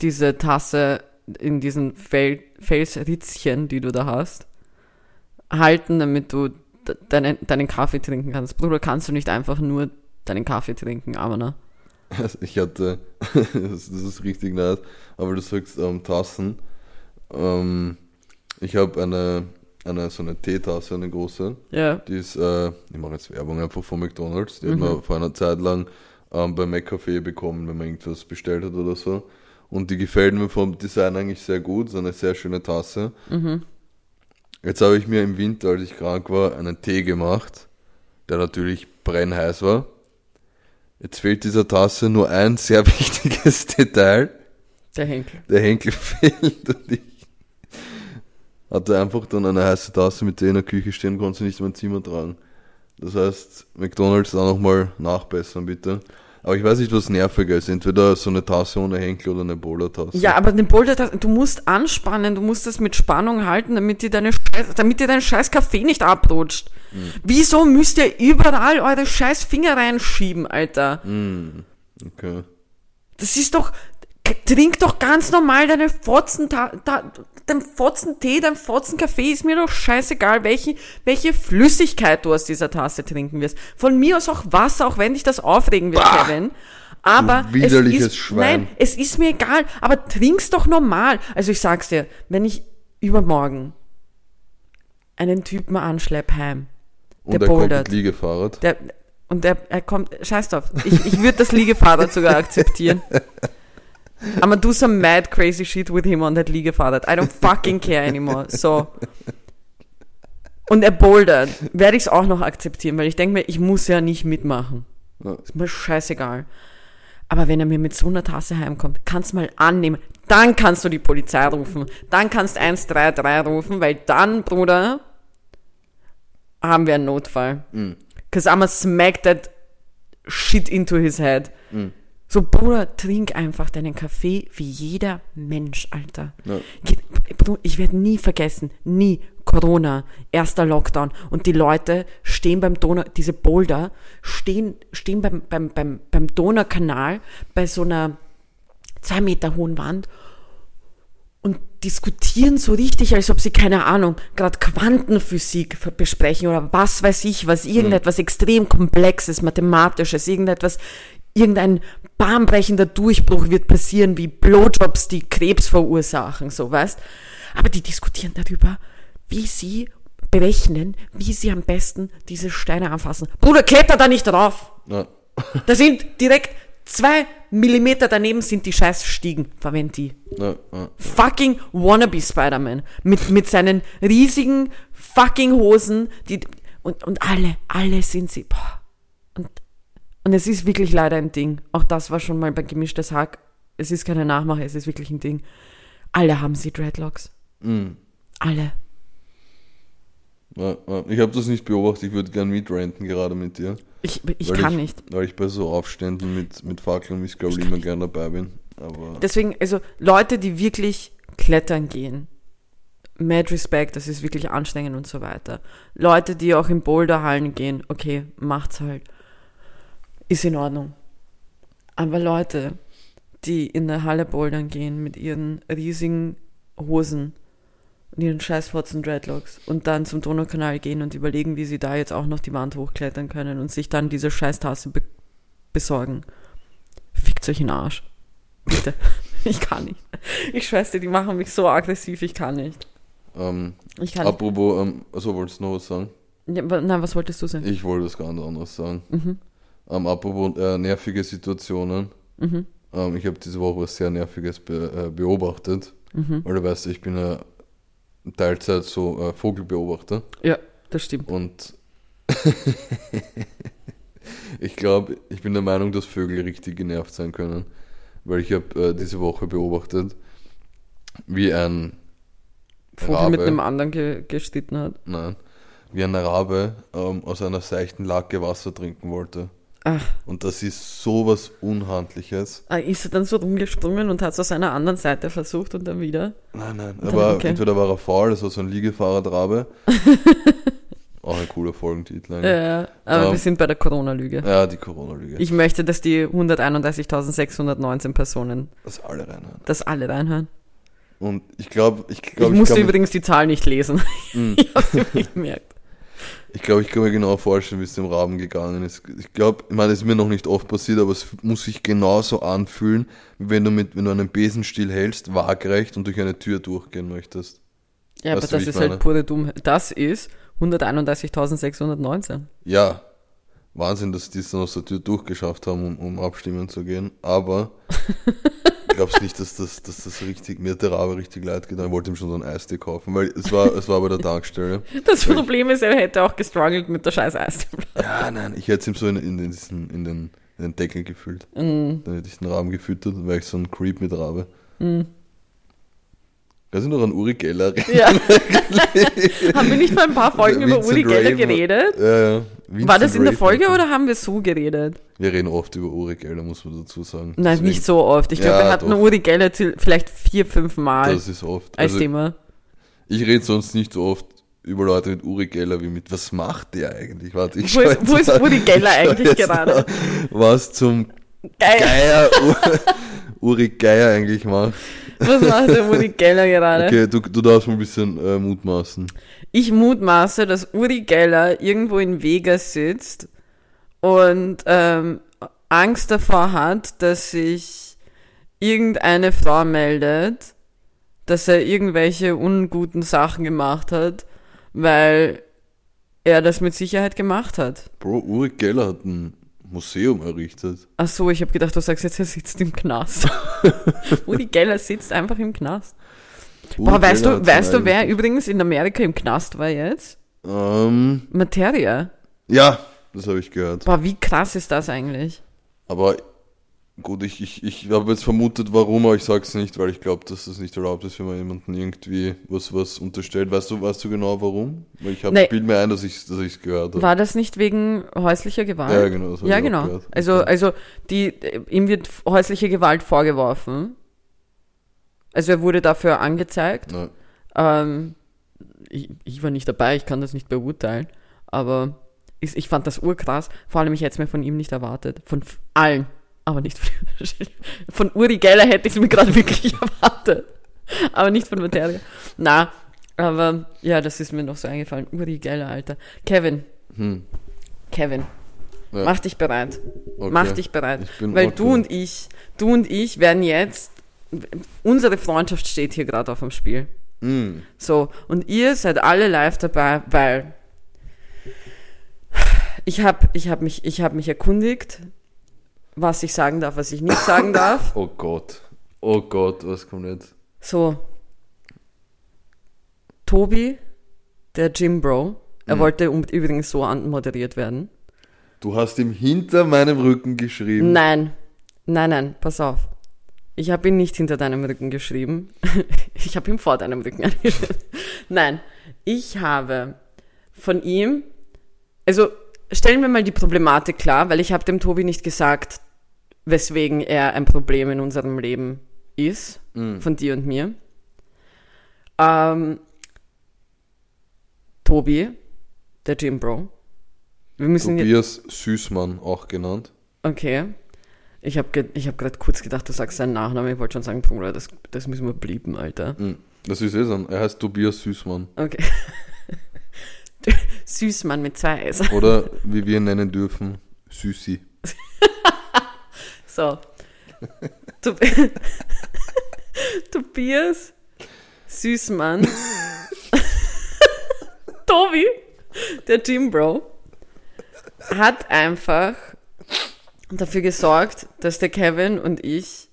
Speaker 1: diese Tasse in diesen Fel Felsritzchen, die du da hast, halten, damit du de- deinen, Kaffee trinken kannst. Bruder, kannst du nicht einfach nur deinen Kaffee trinken, aber ne?
Speaker 2: Also ich hatte, das, ist richtig nice, aber du sagst ähm, Tassen. Ähm, ich habe eine, eine, so eine Teetasse, eine große.
Speaker 1: Ja.
Speaker 2: Die ist, äh, ich mache jetzt Werbung einfach von McDonalds. Die
Speaker 1: Mhm.
Speaker 2: hat man vor einer Zeit lang ähm, beim McCafé bekommen, wenn man irgendwas bestellt hat oder so. Und die gefällt mir vom Design eigentlich sehr gut. So eine sehr schöne Tasse.
Speaker 1: Mhm.
Speaker 2: Jetzt habe ich mir im Winter, als ich krank war, einen Tee gemacht, der natürlich brennheiß war. Jetzt fehlt dieser Tasse nur ein sehr wichtiges Detail.
Speaker 1: Der Henkel.
Speaker 2: Der Henkel fehlt und ich hatte einfach dann eine heiße Tasse mit Tee in der Küche stehen, konnte sie nicht in mein Zimmer tragen. Das heißt, McDonalds da nochmal nachbessern, bitte. Aber ich weiß nicht, was nerviger ist. Entweder so eine Tasse ohne Henkel oder eine Bowler-Tasse.
Speaker 1: Ja, aber den Boulder, du musst anspannen, du musst das mit Spannung halten, damit dir deine Scheiß, damit dir dein scheiß Kaffee nicht abrutscht. Wieso müsst ihr überall eure scheiß Finger reinschieben, Alter?
Speaker 2: Mm, okay.
Speaker 1: Das ist doch, trink doch ganz normal deine Fotzen, dein Fotzen Tee, dein Fotzen Kaffee, ist mir doch scheißegal, welche, welche Flüssigkeit du aus dieser Tasse trinken wirst. Von mir aus auch Wasser, auch wenn dich das aufregen wird,
Speaker 2: Bah!
Speaker 1: Kevin. Aber es ist,
Speaker 2: Schwein.
Speaker 1: nein, es ist mir egal, aber trink's doch normal. Also ich sag's dir, wenn ich übermorgen einen Typen anschlepp heim,
Speaker 2: Und
Speaker 1: der
Speaker 2: er kommt
Speaker 1: bouldert.
Speaker 2: mit Liegefahrrad.
Speaker 1: der, und der, er kommt, scheiß drauf, ich, ich würde das Liegefahrrad sogar akzeptieren. I'm gonna do some mad crazy shit with him on that Liegefahrrad. I don't fucking care anymore. So. Und er bouldert, werde ich es auch noch akzeptieren, weil ich denke mir, ich muss ja nicht mitmachen.
Speaker 2: Ja.
Speaker 1: Ist mir scheißegal. Aber wenn er mir mit so einer Tasse heimkommt, kannst mal annehmen. Dann kannst du die Polizei rufen. Dann kannst 133 rufen, weil dann, Bruder, haben wir einen Notfall. Cause I'm gonna smack that shit into his head. So, Bruder, trink einfach deinen Kaffee wie jeder Mensch, Alter.
Speaker 2: Ja.
Speaker 1: Ich werde nie vergessen, nie Corona, erster Lockdown und die Leute stehen beim Donau, diese Boulder stehen, stehen beim, beim, beim, beim Donaukanal bei so einer zwei Meter hohen Wand und diskutieren so richtig, als ob sie, keine Ahnung, gerade Quantenphysik besprechen oder was weiß ich, was irgendetwas extrem komplexes, mathematisches, irgendetwas, irgendein bahnbrechender Durchbruch wird passieren, wie Blowjobs, die Krebs verursachen, so, weißt? Aber die diskutieren darüber, wie sie berechnen, wie sie am besten diese Steine anfassen. Bruder, kletter da nicht drauf!
Speaker 2: Ja.
Speaker 1: Da sind direkt zwei Millimeter daneben sind die scheiß Stiegen. Verwend die.
Speaker 2: Ja, ja.
Speaker 1: Fucking wannabe Spider-Man. Mit, mit seinen riesigen fucking Hosen. Die, und, und alle, alle sind sie. Boah. Und, es ist wirklich leider ein Ding. Auch das war schon mal bei gemischtes Hack. Es ist keine Nachmache, es ist wirklich ein Ding. Alle haben sie Dreadlocks.
Speaker 2: Mhm.
Speaker 1: Alle.
Speaker 2: Ich habe das nicht beobachtet, ich würde gern mitrenten gerade mit dir.
Speaker 1: Ich, ich kann
Speaker 2: ich,
Speaker 1: nicht.
Speaker 2: Weil ich bei so Aufständen mit, mit Fackeln wie Scrabble immer gern dabei bin. Aber
Speaker 1: Deswegen, also Leute, die wirklich klettern gehen, mad respect, das ist wirklich anstrengend und so weiter. Leute, die auch in Boulderhallen gehen, okay, macht's halt. Ist in Ordnung. Aber Leute, die in der Halle bouldern gehen mit ihren riesigen Hosen und ihren scheißfotzen Dreadlocks und dann zum Donaukanal gehen und überlegen, wie sie da jetzt auch noch die Wand hochklettern können und sich dann diese Scheißtasse be besorgen. Fickt euch in den Arsch. Bitte. Ich kann nicht. Ich schwör's dir, die machen mich so aggressiv, ich kann nicht.
Speaker 2: ähm,
Speaker 1: Ich kann nicht.
Speaker 2: apropos, ähm, also wolltest du noch was sagen?
Speaker 1: Ja, nein, was wolltest du sagen?
Speaker 2: Ich wollte das ganz anderes sagen.
Speaker 1: Mhm.
Speaker 2: Ähm, apropos äh, nervige Situationen.
Speaker 1: Mhm.
Speaker 2: Ähm, ich habe diese Woche was sehr Nerviges be äh, beobachtet.
Speaker 1: Mhm.
Speaker 2: Weil du weißt, ich bin ja Teilzeit so äh, Vogelbeobachter.
Speaker 1: Ja, das stimmt.
Speaker 2: Und ich glaube, ich bin der Meinung, dass Vögel richtig genervt sein können. Weil ich habe äh, diese Woche beobachtet, wie ein
Speaker 1: Vogel mit
Speaker 2: Rabe-
Speaker 1: einem anderen ge gestritten hat.
Speaker 2: Nein. Wie ein Rabe ähm, aus einer seichten Lake Wasser trinken wollte.
Speaker 1: Ach,
Speaker 2: Und das ist sowas Unhandliches.
Speaker 1: ah, ist er dann so rumgesprungen und hat es aus einer anderen Seite versucht und dann wieder?
Speaker 2: Nein, nein.
Speaker 1: dann-
Speaker 2: Aber
Speaker 1: okay.
Speaker 2: entweder war er faul, das war so ein Liegefahrradrabe. Auch ein cooler Folgentitel
Speaker 1: Ja,
Speaker 2: eigentlich.
Speaker 1: ja. aber
Speaker 2: Ja.
Speaker 1: wir sind bei der Corona-Lüge.
Speaker 2: Ja, die Corona-Lüge.
Speaker 1: Ich möchte, dass die 131.619 Personen
Speaker 2: Dass alle reinhören.
Speaker 1: das alle reinhören.
Speaker 2: Und ich glaube, ich
Speaker 1: Ich,
Speaker 2: glaube, ich,
Speaker 1: musste
Speaker 2: kann mir-
Speaker 1: übrigens die Zahl nicht lesen.
Speaker 2: Mm.
Speaker 1: ich habe sie nicht gemerkt.
Speaker 2: Ich glaube, ich kann mir genau vorstellen, wie es dem Raben gegangen ist. Ich glaube, ich meine, es ist mir noch nicht oft passiert, aber es muss sich genauso anfühlen, wie wenn du mit, wenn du einen Besenstiel hältst, waagerecht und durch eine Tür durchgehen möchtest.
Speaker 1: Ja, aber
Speaker 2: Weißt du, wie
Speaker 1: das ist
Speaker 2: meine?
Speaker 1: halt pure Dummheit. Das ist 131.619.
Speaker 2: Ja, Wahnsinn, dass die es dann aus der Tür durchgeschafft haben, um, um abstimmen zu gehen. Aber ich glaube nicht, dass das, dass das richtig, mir hat der Rabe richtig leid getan. Ich wollte ihm schon so ein Eistee kaufen, weil es war, es war bei der Tankstelle.
Speaker 1: Das Problem ist, er hätte auch gestruggelt mit der scheiß Eisdiele.
Speaker 2: Ja, nein, ich hätte es ihm so in, in, den, diesen- in, den, in den Deckel gefüllt.
Speaker 1: Mm.
Speaker 2: Dann hätte ich den Raben gefüttert, dann wäre ich so ein Creep mit Rabe. Kannst du noch an Uri Geller reden?
Speaker 1: Ja. haben wir nicht vor ein paar Folgen über Uri Geller geredet?
Speaker 2: Vincent
Speaker 1: War das in der
Speaker 2: Raven.
Speaker 1: Folge oder haben wir so geredet?
Speaker 2: Wir reden oft über Uri Geller, muss man dazu sagen.
Speaker 1: Nein,
Speaker 2: Deswegen-
Speaker 1: nicht so oft. Ich glaube,
Speaker 2: Ja,
Speaker 1: wir hatten
Speaker 2: doch.
Speaker 1: Uri Geller vielleicht vier, fünf Mal
Speaker 2: Das ist oft.
Speaker 1: als
Speaker 2: Also,
Speaker 1: Thema.
Speaker 2: ich rede sonst nicht so oft über Leute mit Uri Geller wie mit, was macht der eigentlich? Warte, ich
Speaker 1: Wo ist, wo ist Uri Geller eigentlich gerade?
Speaker 2: Was zum. Geier U- Uri Geier eigentlich macht.
Speaker 1: Was macht der Uri Geller gerade?
Speaker 2: Okay, du, du darfst mal ein bisschen äh, mutmaßen.
Speaker 1: Ich mutmaße, dass Uri Geller irgendwo in Vegas sitzt und ähm, Angst davor hat, dass sich irgendeine Frau meldet, dass er irgendwelche unguten Sachen gemacht hat, weil er das mit Sicherheit gemacht hat.
Speaker 2: Bro, Uri Geller hat ein Museum errichtet.
Speaker 1: Ach so, ich habe gedacht, du sagst jetzt, er sitzt im Knast. Uri Geller sitzt einfach im Knast.
Speaker 2: Uri
Speaker 1: Boah, weißt
Speaker 2: Geller
Speaker 1: du, weißt du, wer übrigens in Amerika im Knast war jetzt?
Speaker 2: Ähm,
Speaker 1: Materia.
Speaker 2: ja, das habe ich gehört.
Speaker 1: Boah, wie krass ist das eigentlich?
Speaker 2: Aber gut, ich, ich, ich habe jetzt vermutet, warum, aber ich sag's nicht, weil ich glaube, dass das nicht erlaubt ist, wenn man jemanden irgendwie was, was unterstellt. Weißt du, weißt du genau warum? Weil ich hab,
Speaker 1: Nee.
Speaker 2: bild mir ein, dass ich dass ich's gehört habe.
Speaker 1: War das nicht wegen häuslicher Gewalt?
Speaker 2: Ja, genau. Das
Speaker 1: Ja, genau. Also, also die, ihm wird häusliche Gewalt vorgeworfen. Also er wurde dafür angezeigt.
Speaker 2: Ja.
Speaker 1: Ähm, ich, ich war nicht dabei, ich kann das nicht beurteilen. Aber ich, ich fand das urkrass. Vor allem, ich hätte es mir von ihm nicht erwartet. Von allen. Aber nicht von, von Uri Geller hätte ich es mir gerade wirklich erwartet. Aber nicht von Materia. Na, aber ja, das ist mir noch so eingefallen. Uri Geller, Alter. Kevin,
Speaker 2: Hm.
Speaker 1: Kevin,
Speaker 2: Ja.
Speaker 1: mach dich bereit.
Speaker 2: Okay.
Speaker 1: Mach dich bereit. Weil
Speaker 2: okay.
Speaker 1: du und ich, du und ich werden jetzt, unsere Freundschaft steht hier gerade auf dem Spiel.
Speaker 2: Hm.
Speaker 1: So, und ihr seid alle live dabei, weil ich habe ich hab mich, ich hab mich erkundigt, was ich sagen darf, was ich nicht sagen darf.
Speaker 2: Oh Gott. Oh Gott, was kommt jetzt?
Speaker 1: So, Tobi, der Jim Bro, er
Speaker 2: Mhm.
Speaker 1: wollte um, übrigens so anmoderiert werden.
Speaker 2: Du hast ihm hinter meinem Rücken geschrieben.
Speaker 1: Nein, nein, nein, pass auf. Ich habe ihn nicht hinter deinem Rücken geschrieben. ich habe ihn vor deinem Rücken angeschrieben. Nein, ich habe von ihm, also stellen wir mal die Problematik klar, weil ich habe dem Tobi nicht gesagt, weswegen er ein Problem in unserem Leben ist,
Speaker 2: Mhm.
Speaker 1: von dir und mir. Ähm, Tobi, der Jim Bro. Wir müssen
Speaker 2: Tobias Süßmann, auch genannt.
Speaker 1: Okay. Ich habe ge ich hab gerade kurz gedacht, du sagst seinen Nachnamen. Ich wollte schon sagen, Bruder, das, das müssen wir blieben, Alter.
Speaker 2: Hm. Das ist eh so. Er heißt Tobias Süßmann.
Speaker 1: Okay. Süßmann mit zwei S.
Speaker 2: Oder wie wir ihn nennen dürfen, Süßi.
Speaker 1: So. Tob Tobias Süßmann. Tobi, der Jim Bro, hat einfach dafür gesorgt, dass der Kevin und ich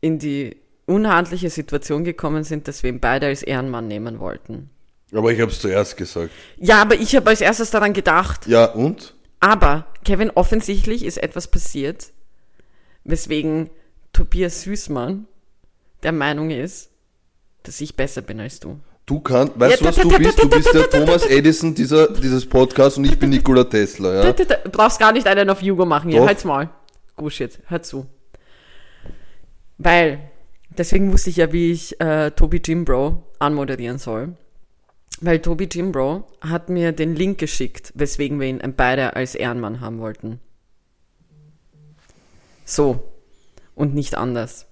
Speaker 1: in die unhandliche Situation gekommen sind, dass wir ihn beide als Ehrenmann nehmen wollten.
Speaker 2: Aber ich habe es zuerst gesagt.
Speaker 1: Ja, aber ich habe als erstes daran gedacht.
Speaker 2: Ja, und?
Speaker 1: Aber, Kevin, offensichtlich ist etwas passiert, weswegen Tobias Süßmann der Meinung ist, dass ich besser bin als du.
Speaker 2: Du kannst, weißt
Speaker 1: Ja,
Speaker 2: du, was du bist? Du bist der Thomas Edison dieser, dieses Podcasts und ich bin Nikola Tesla, ja?
Speaker 1: Du brauchst gar nicht einen auf Jugo machen, hier,
Speaker 2: Doch.
Speaker 1: halt's mal. Gut, shit, hör zu. Weil, deswegen wusste ich ja, wie ich äh, Tobi Jimbro anmoderieren soll. Weil Tobi Jimbro hat mir den Link geschickt, weswegen wir ihn beide als Ehrenmann haben wollten. So. Und nicht anders.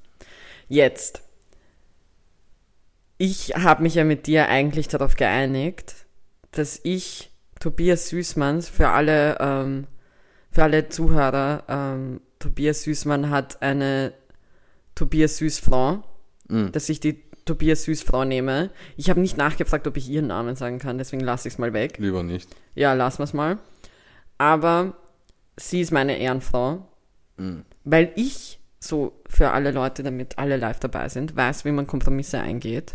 Speaker 1: Jetzt. Ich habe mich ja mit dir eigentlich darauf geeinigt, dass ich Tobias Süßmanns für alle, ähm, für alle Zuhörer, ähm, Tobias Süßmann hat eine Tobias Süßfrau,
Speaker 2: Mhm.
Speaker 1: dass ich die Tobias Süßfrau nehme. Ich habe nicht nachgefragt, ob ich ihren Namen sagen kann, deswegen lasse ich es mal weg.
Speaker 2: Lieber nicht.
Speaker 1: Ja, lassen wir es mal. Aber sie ist meine Ehrenfrau,
Speaker 2: Mhm.
Speaker 1: Weil ich so für alle Leute, damit alle live dabei sind, weiß, wie man Kompromisse eingeht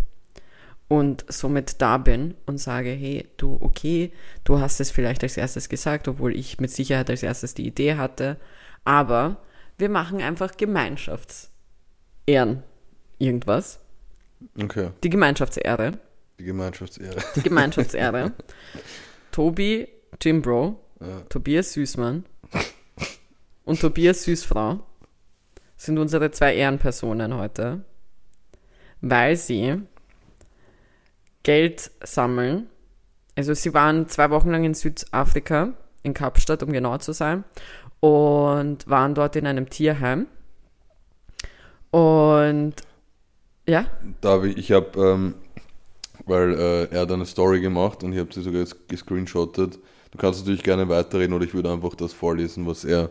Speaker 1: und somit da bin und sage, hey, du, okay, du hast es vielleicht als erstes gesagt, obwohl ich mit Sicherheit als erstes die Idee hatte, aber wir machen einfach Gemeinschaftsehren. Irgendwas.
Speaker 2: Okay,
Speaker 1: Die Gemeinschaftsehre.
Speaker 2: die Gemeinschaftsehre.
Speaker 1: Die Gemeinschaftsehre. Tobi Jimbro,
Speaker 2: Ja.
Speaker 1: Tobias Süßmann und Tobias Süßfrau sind unsere zwei Ehrenpersonen heute, weil sie Geld sammeln. Also sie waren zwei Wochen lang in Südafrika, in Kapstadt, um genau zu sein, und waren dort in einem Tierheim. Und ja,
Speaker 2: Darf ich, ich habe, ähm, weil äh, er hat eine Story gemacht und ich habe sie sogar ges- gescreenshottet. Du kannst natürlich gerne weiterreden oder ich würde einfach das vorlesen, was er,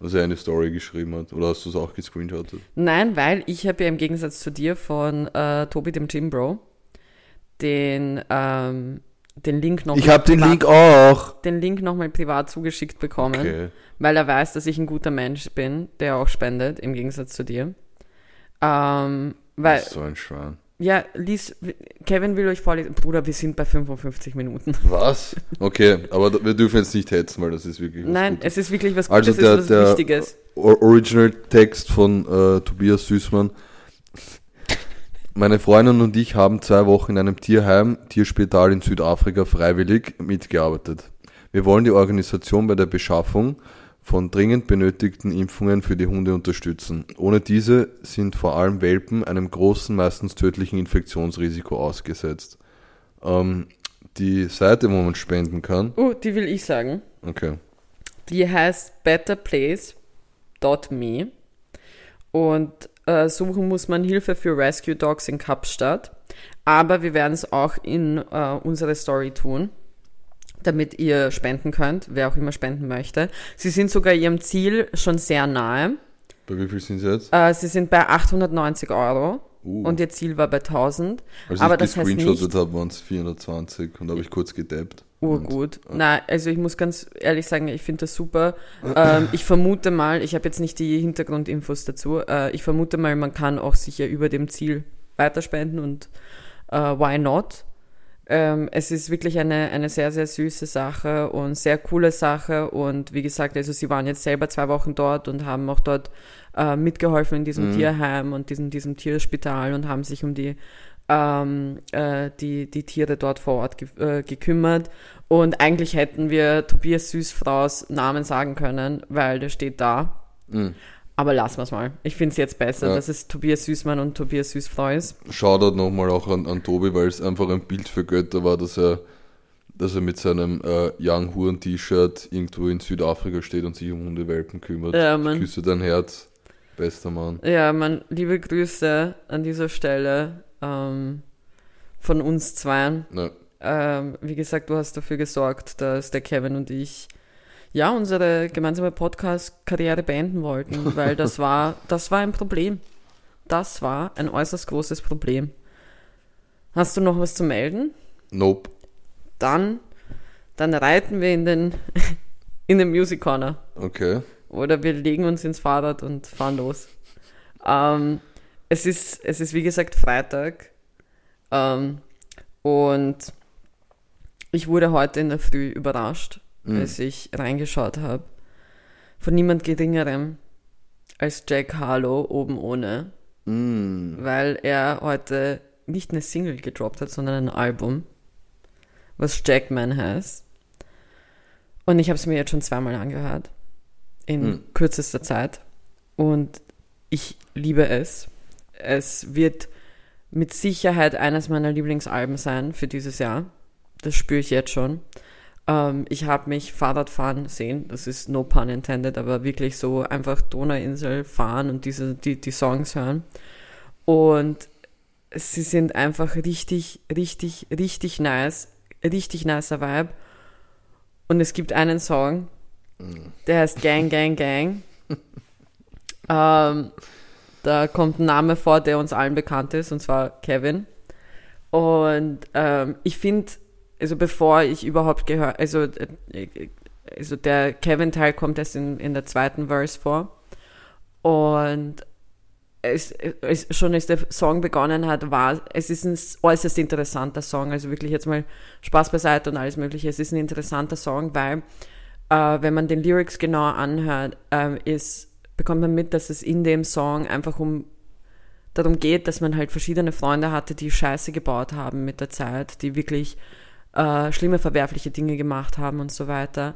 Speaker 2: was er in die Story geschrieben hat. Oder hast du es auch gescreenshottet?
Speaker 1: nein, weil ich habe ja im Gegensatz zu dir von äh, Tobi dem Jimbro den, ähm, den Link noch
Speaker 2: Ich habe den Link auch.
Speaker 1: den Link nochmal privat zugeschickt bekommen,
Speaker 2: Okay.
Speaker 1: weil er weiß, dass ich ein guter Mensch bin, der auch spendet, im Gegensatz zu dir. Ähm, weil,
Speaker 2: so ein Schwein.
Speaker 1: Ja, lies, Kevin will euch vorlesen. Bruder, wir sind bei 55 Minuten.
Speaker 2: Was? Okay, aber wir dürfen jetzt nicht hetzen, weil das ist wirklich was
Speaker 1: Nein,
Speaker 2: Gutes.
Speaker 1: es ist wirklich was
Speaker 2: Also
Speaker 1: Gutes,
Speaker 2: der-
Speaker 1: es ist was
Speaker 2: der-
Speaker 1: Wichtiges.
Speaker 2: Original Text von äh, Tobias Süßmann. Meine Freundin und ich haben zwei Wochen in einem Tierheim, Tierspital in Südafrika freiwillig mitgearbeitet. Wir wollen die Organisation bei der Beschaffung von dringend benötigten Impfungen für die Hunde unterstützen. Ohne diese sind vor allem Welpen einem großen, meistens tödlichen Infektionsrisiko ausgesetzt. Ähm, die Seite, wo man spenden kann,
Speaker 1: Oh, die will ich sagen.
Speaker 2: okay.
Speaker 1: Die heißt betterplace.me und äh, suchen muss man Hilfe für Rescue Dogs in Kapstadt. Aber wir werden es auch in äh, unsere Story tun, damit ihr spenden könnt, wer auch immer spenden möchte. Sie sind sogar ihrem Ziel schon sehr nahe.
Speaker 2: Bei wie viel sind sie jetzt?
Speaker 1: Äh, sie sind bei 890 Euro
Speaker 2: Uh.
Speaker 1: und ihr Ziel war bei 1000.
Speaker 2: Als
Speaker 1: aber
Speaker 2: ich
Speaker 1: das
Speaker 2: gescreenshottet habe, waren es 420 und habe ich kurz gedappt.
Speaker 1: urgut. Nein, also ich muss ganz ehrlich sagen, ich finde das super. Ähm, ich vermute mal, ich habe jetzt nicht die Hintergrundinfos dazu, äh, ich vermute mal, man kann auch sicher über dem Ziel weiterspenden und äh, why not? Ähm, es ist wirklich eine, eine sehr, sehr süße Sache und sehr coole Sache. Und wie gesagt, also sie waren jetzt selber zwei Wochen dort und haben auch dort äh, mitgeholfen in diesem Tierheim und diesem, diesem Tierspital und haben sich um die, ähm, äh, die, die Tiere dort vor Ort ge äh, gekümmert. Und eigentlich hätten wir Tobias Süßfraus Namen sagen können, weil der steht da.
Speaker 2: Mhm.
Speaker 1: Aber lassen wir es mal. Ich finde es jetzt besser,
Speaker 2: Ja.
Speaker 1: dass es Tobias Süßmann und Tobias Süßfrau ist.
Speaker 2: Shoutout nochmal auch an, an Tobi, weil es einfach ein Bild für Götter war, dass er, dass er mit seinem äh, Young Huren T-Shirt irgendwo in Südafrika steht und sich um Hundewelpen kümmert.
Speaker 1: Ja, Mann.
Speaker 2: küsse dein Herz, bester Mann.
Speaker 1: Ja, man, liebe Grüße an dieser Stelle ähm, von uns zweien.
Speaker 2: Na,
Speaker 1: Ähm, wie gesagt, du hast dafür gesorgt, dass der Kevin und ich ja unsere gemeinsame Podcast-Karriere beenden wollten, weil das war, das war ein Problem. Das war ein äußerst großes Problem. Hast du noch was zu melden?
Speaker 2: nope.
Speaker 1: Dann, dann reiten wir in den, in den Music Corner.
Speaker 2: Okay.
Speaker 1: Oder wir legen uns ins Fahrrad und fahren los. Ähm, es, ist, es ist wie gesagt Freitag. Ähm, und ich wurde heute in der Früh überrascht,
Speaker 2: Mhm.
Speaker 1: als ich reingeschaut habe. Von niemand Geringerem als Jack Harlow oben ohne.
Speaker 2: Mm.
Speaker 1: Weil er heute nicht eine Single gedroppt hat, sondern ein Album, was Jackman heißt. Und ich habe es mir jetzt schon zweimal angehört. In
Speaker 2: Hm.
Speaker 1: kürzester Zeit. Und ich liebe es. Es wird mit Sicherheit eines meiner Lieblingsalben sein für dieses Jahr. Das spüre ich jetzt schon. Ähm, ich habe mich Fahrrad fahren sehen. Das ist no pun intended, aber wirklich so einfach Donauinsel fahren und diese, die, die Songs hören. Und sie sind einfach richtig, richtig, richtig nice. Richtig nicer Vibe. Und es gibt einen Song, der heißt Gang, Gang, Gang. ähm, da kommt ein Name vor, der uns allen bekannt ist, und zwar Kevin. Und ähm, ich finde, also bevor ich überhaupt gehört, also, äh, also der Kevin-Teil kommt erst in, in der zweiten Verse vor. Und es, es, schon als der Song begonnen hat, war, es ist ein äußerst interessanter Song, also wirklich jetzt mal Spaß beiseite und alles mögliche. Es ist ein interessanter Song, weil, äh, wenn man den Lyrics genauer anhört, ähm, ist, bekommt man mit, dass es in dem Song einfach um darum geht, dass man halt verschiedene Freunde hatte, die Scheiße gebaut haben mit der Zeit, die wirklich äh, schlimme, verwerfliche Dinge gemacht haben und so weiter.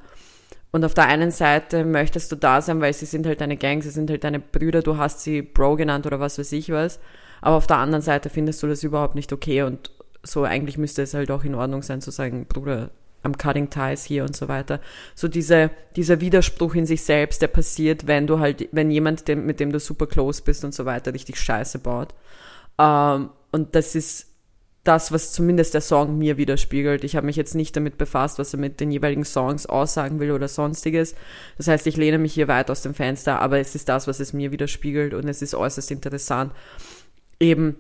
Speaker 1: Und auf der einen Seite möchtest du da sein, weil sie sind halt deine Gang, sie sind halt deine Brüder, du hast sie Bro genannt oder was weiß ich was. Aber auf der anderen Seite findest du das überhaupt nicht okay und so eigentlich müsste es halt auch in Ordnung sein zu sagen, Bruder, I'm cutting ties hier und so weiter. So diese, dieser Widerspruch in sich selbst, der passiert, wenn du halt, wenn jemand, dem, mit dem du super close bist und so weiter, richtig Scheiße baut. Ähm, und das ist das, was zumindest der Song mir widerspiegelt. Ich habe mich jetzt nicht damit befasst, was er mit den jeweiligen Songs aussagen will oder sonstiges. Das heißt, ich lehne mich hier weit aus dem Fenster, aber es ist das, was es mir widerspiegelt und es ist äußerst interessant. Eben,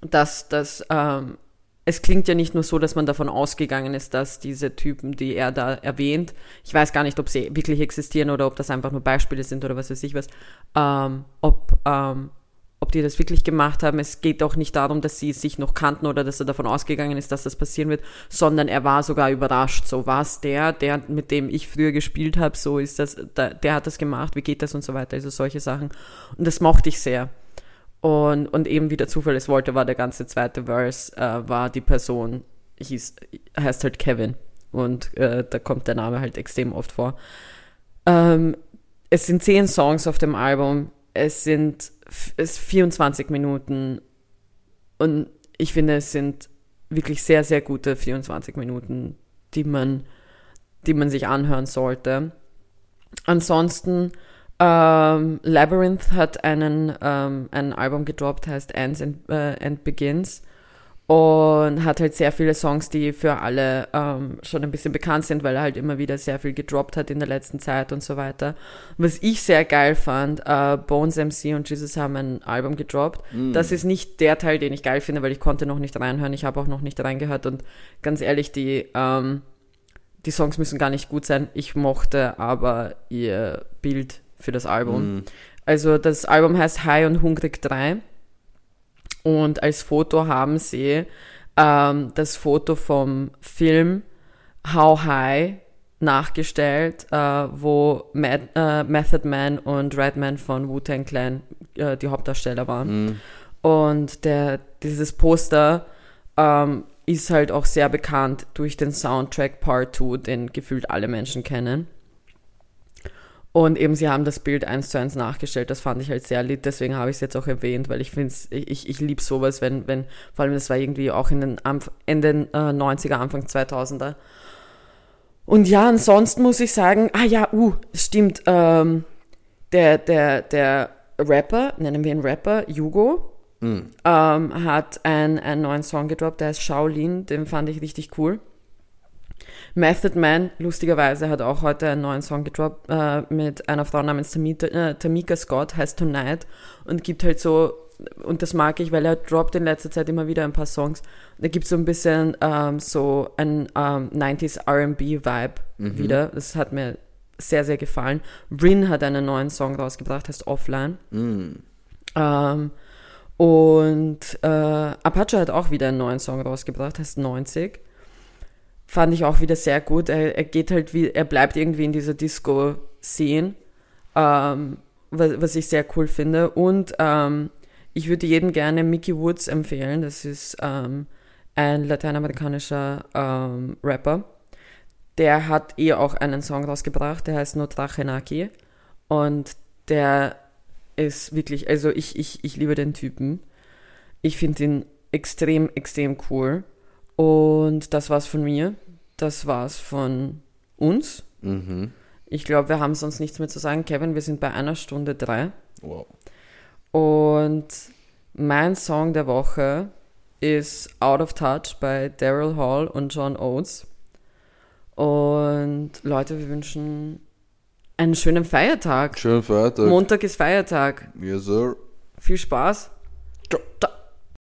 Speaker 1: dass das, ähm, es klingt ja nicht nur so, dass man davon ausgegangen ist, dass diese Typen, die er da erwähnt, ich weiß gar nicht, ob sie wirklich existieren oder ob das einfach nur Beispiele sind oder was weiß ich was, ähm, ob, ähm, ob die das wirklich gemacht haben. Es geht auch nicht darum, dass sie sich noch kannten oder dass er davon ausgegangen ist, dass das passieren wird, sondern er war sogar überrascht. So was der, der mit dem ich früher gespielt habe, so ist das, der, der hat das gemacht, wie geht das und so weiter, also solche Sachen. Und das mochte ich sehr. Und, und eben wie der Zufall es wollte, war der ganze zweite Verse, äh, war die Person, hieß, heißt halt Kevin. Und äh, da kommt der Name halt extrem oft vor. Ähm, es sind zehn Songs auf dem Album. Es sind es 24 Minuten. Und ich finde, es sind wirklich sehr, sehr gute 24 Minuten, die man, die man sich anhören sollte. Ansonsten ähm, Labyrinth hat einen, ähm, ein Album gedroppt, heißt Ends and, äh, and Begins und hat halt sehr viele Songs, die für alle ähm, schon ein bisschen bekannt sind, weil er halt immer wieder sehr viel gedroppt hat in der letzten Zeit und so weiter. Was ich sehr geil fand, äh, Bones MC und Jesus haben ein Album gedroppt. Mm. Das ist nicht der Teil, den ich geil finde, weil ich konnte noch nicht reinhören. Ich habe auch noch nicht reingehört und ganz ehrlich, die ähm, die Songs müssen gar nicht gut sein. Ich mochte aber ihr Bild für das Album. Mhm. Also das Album heißt High und Hungrig 3 und als Foto haben sie ähm, das Foto vom Film How High nachgestellt, äh, wo Mad, äh, Method Man und Redman von Wu-Tang Clan äh, die Hauptdarsteller waren. Mhm. Und der, dieses Poster ähm, ist halt auch sehr bekannt durch den Soundtrack Part 2, den gefühlt alle Menschen kennen. Und eben, sie haben das Bild eins zu eins nachgestellt. Das fand ich halt sehr lieb, deswegen habe ich es jetzt auch erwähnt, weil ich finde ich, ich liebe sowas, wenn, wenn, vor allem das war irgendwie auch in den Ende äh, 90er, Anfang 2000er. Und ja, ansonsten muss ich sagen, ah ja, uh, stimmt, ähm, der, der, der Rapper, nennen wir ihn Rapper, Jugo, mm. ähm, hat ein, einen neuen Song gedroppt, der heißt Shaolin, den fand ich richtig cool. Method Man, lustigerweise, hat auch heute einen neuen Song gedroppt äh, mit einer Frau namens Tamita, äh, Tamika Scott, heißt Tonight und gibt halt so, und das mag ich, weil er droppt in letzter Zeit immer wieder ein paar Songs. Da gibt so ein bisschen ähm, so ein ähm, 90s RB-Vibe mhm. wieder. Das hat mir sehr, sehr gefallen. Rin hat einen neuen Song rausgebracht, heißt Offline. Mhm. Ähm, und äh, Apache hat auch wieder einen neuen Song rausgebracht, heißt 90 fand ich auch wieder sehr gut. Er, er geht halt wie, er bleibt irgendwie in dieser Disco-Szene, ähm, was, was, ich sehr cool finde. Und ähm, ich würde jedem gerne Mickey Woods empfehlen. Das ist ähm, ein lateinamerikanischer ähm, Rapper. Der hat eh auch einen Song rausgebracht, der heißt No Trachenaki. Und der ist wirklich, also ich, ich, ich liebe den Typen. Ich finde ihn extrem, extrem cool. Und das war's von mir. Das war's von uns. Mhm. Ich glaube, wir haben sonst nichts mehr zu sagen. Kevin, wir sind bei einer Stunde drei. Wow. Und mein Song der Woche ist Out of Touch bei Daryl Hall und John Oates. Und Leute, wir wünschen einen schönen Feiertag.
Speaker 2: Schönen Feiertag.
Speaker 1: Montag ist Feiertag.
Speaker 2: Yes, sir.
Speaker 1: Viel Spaß. Ciao.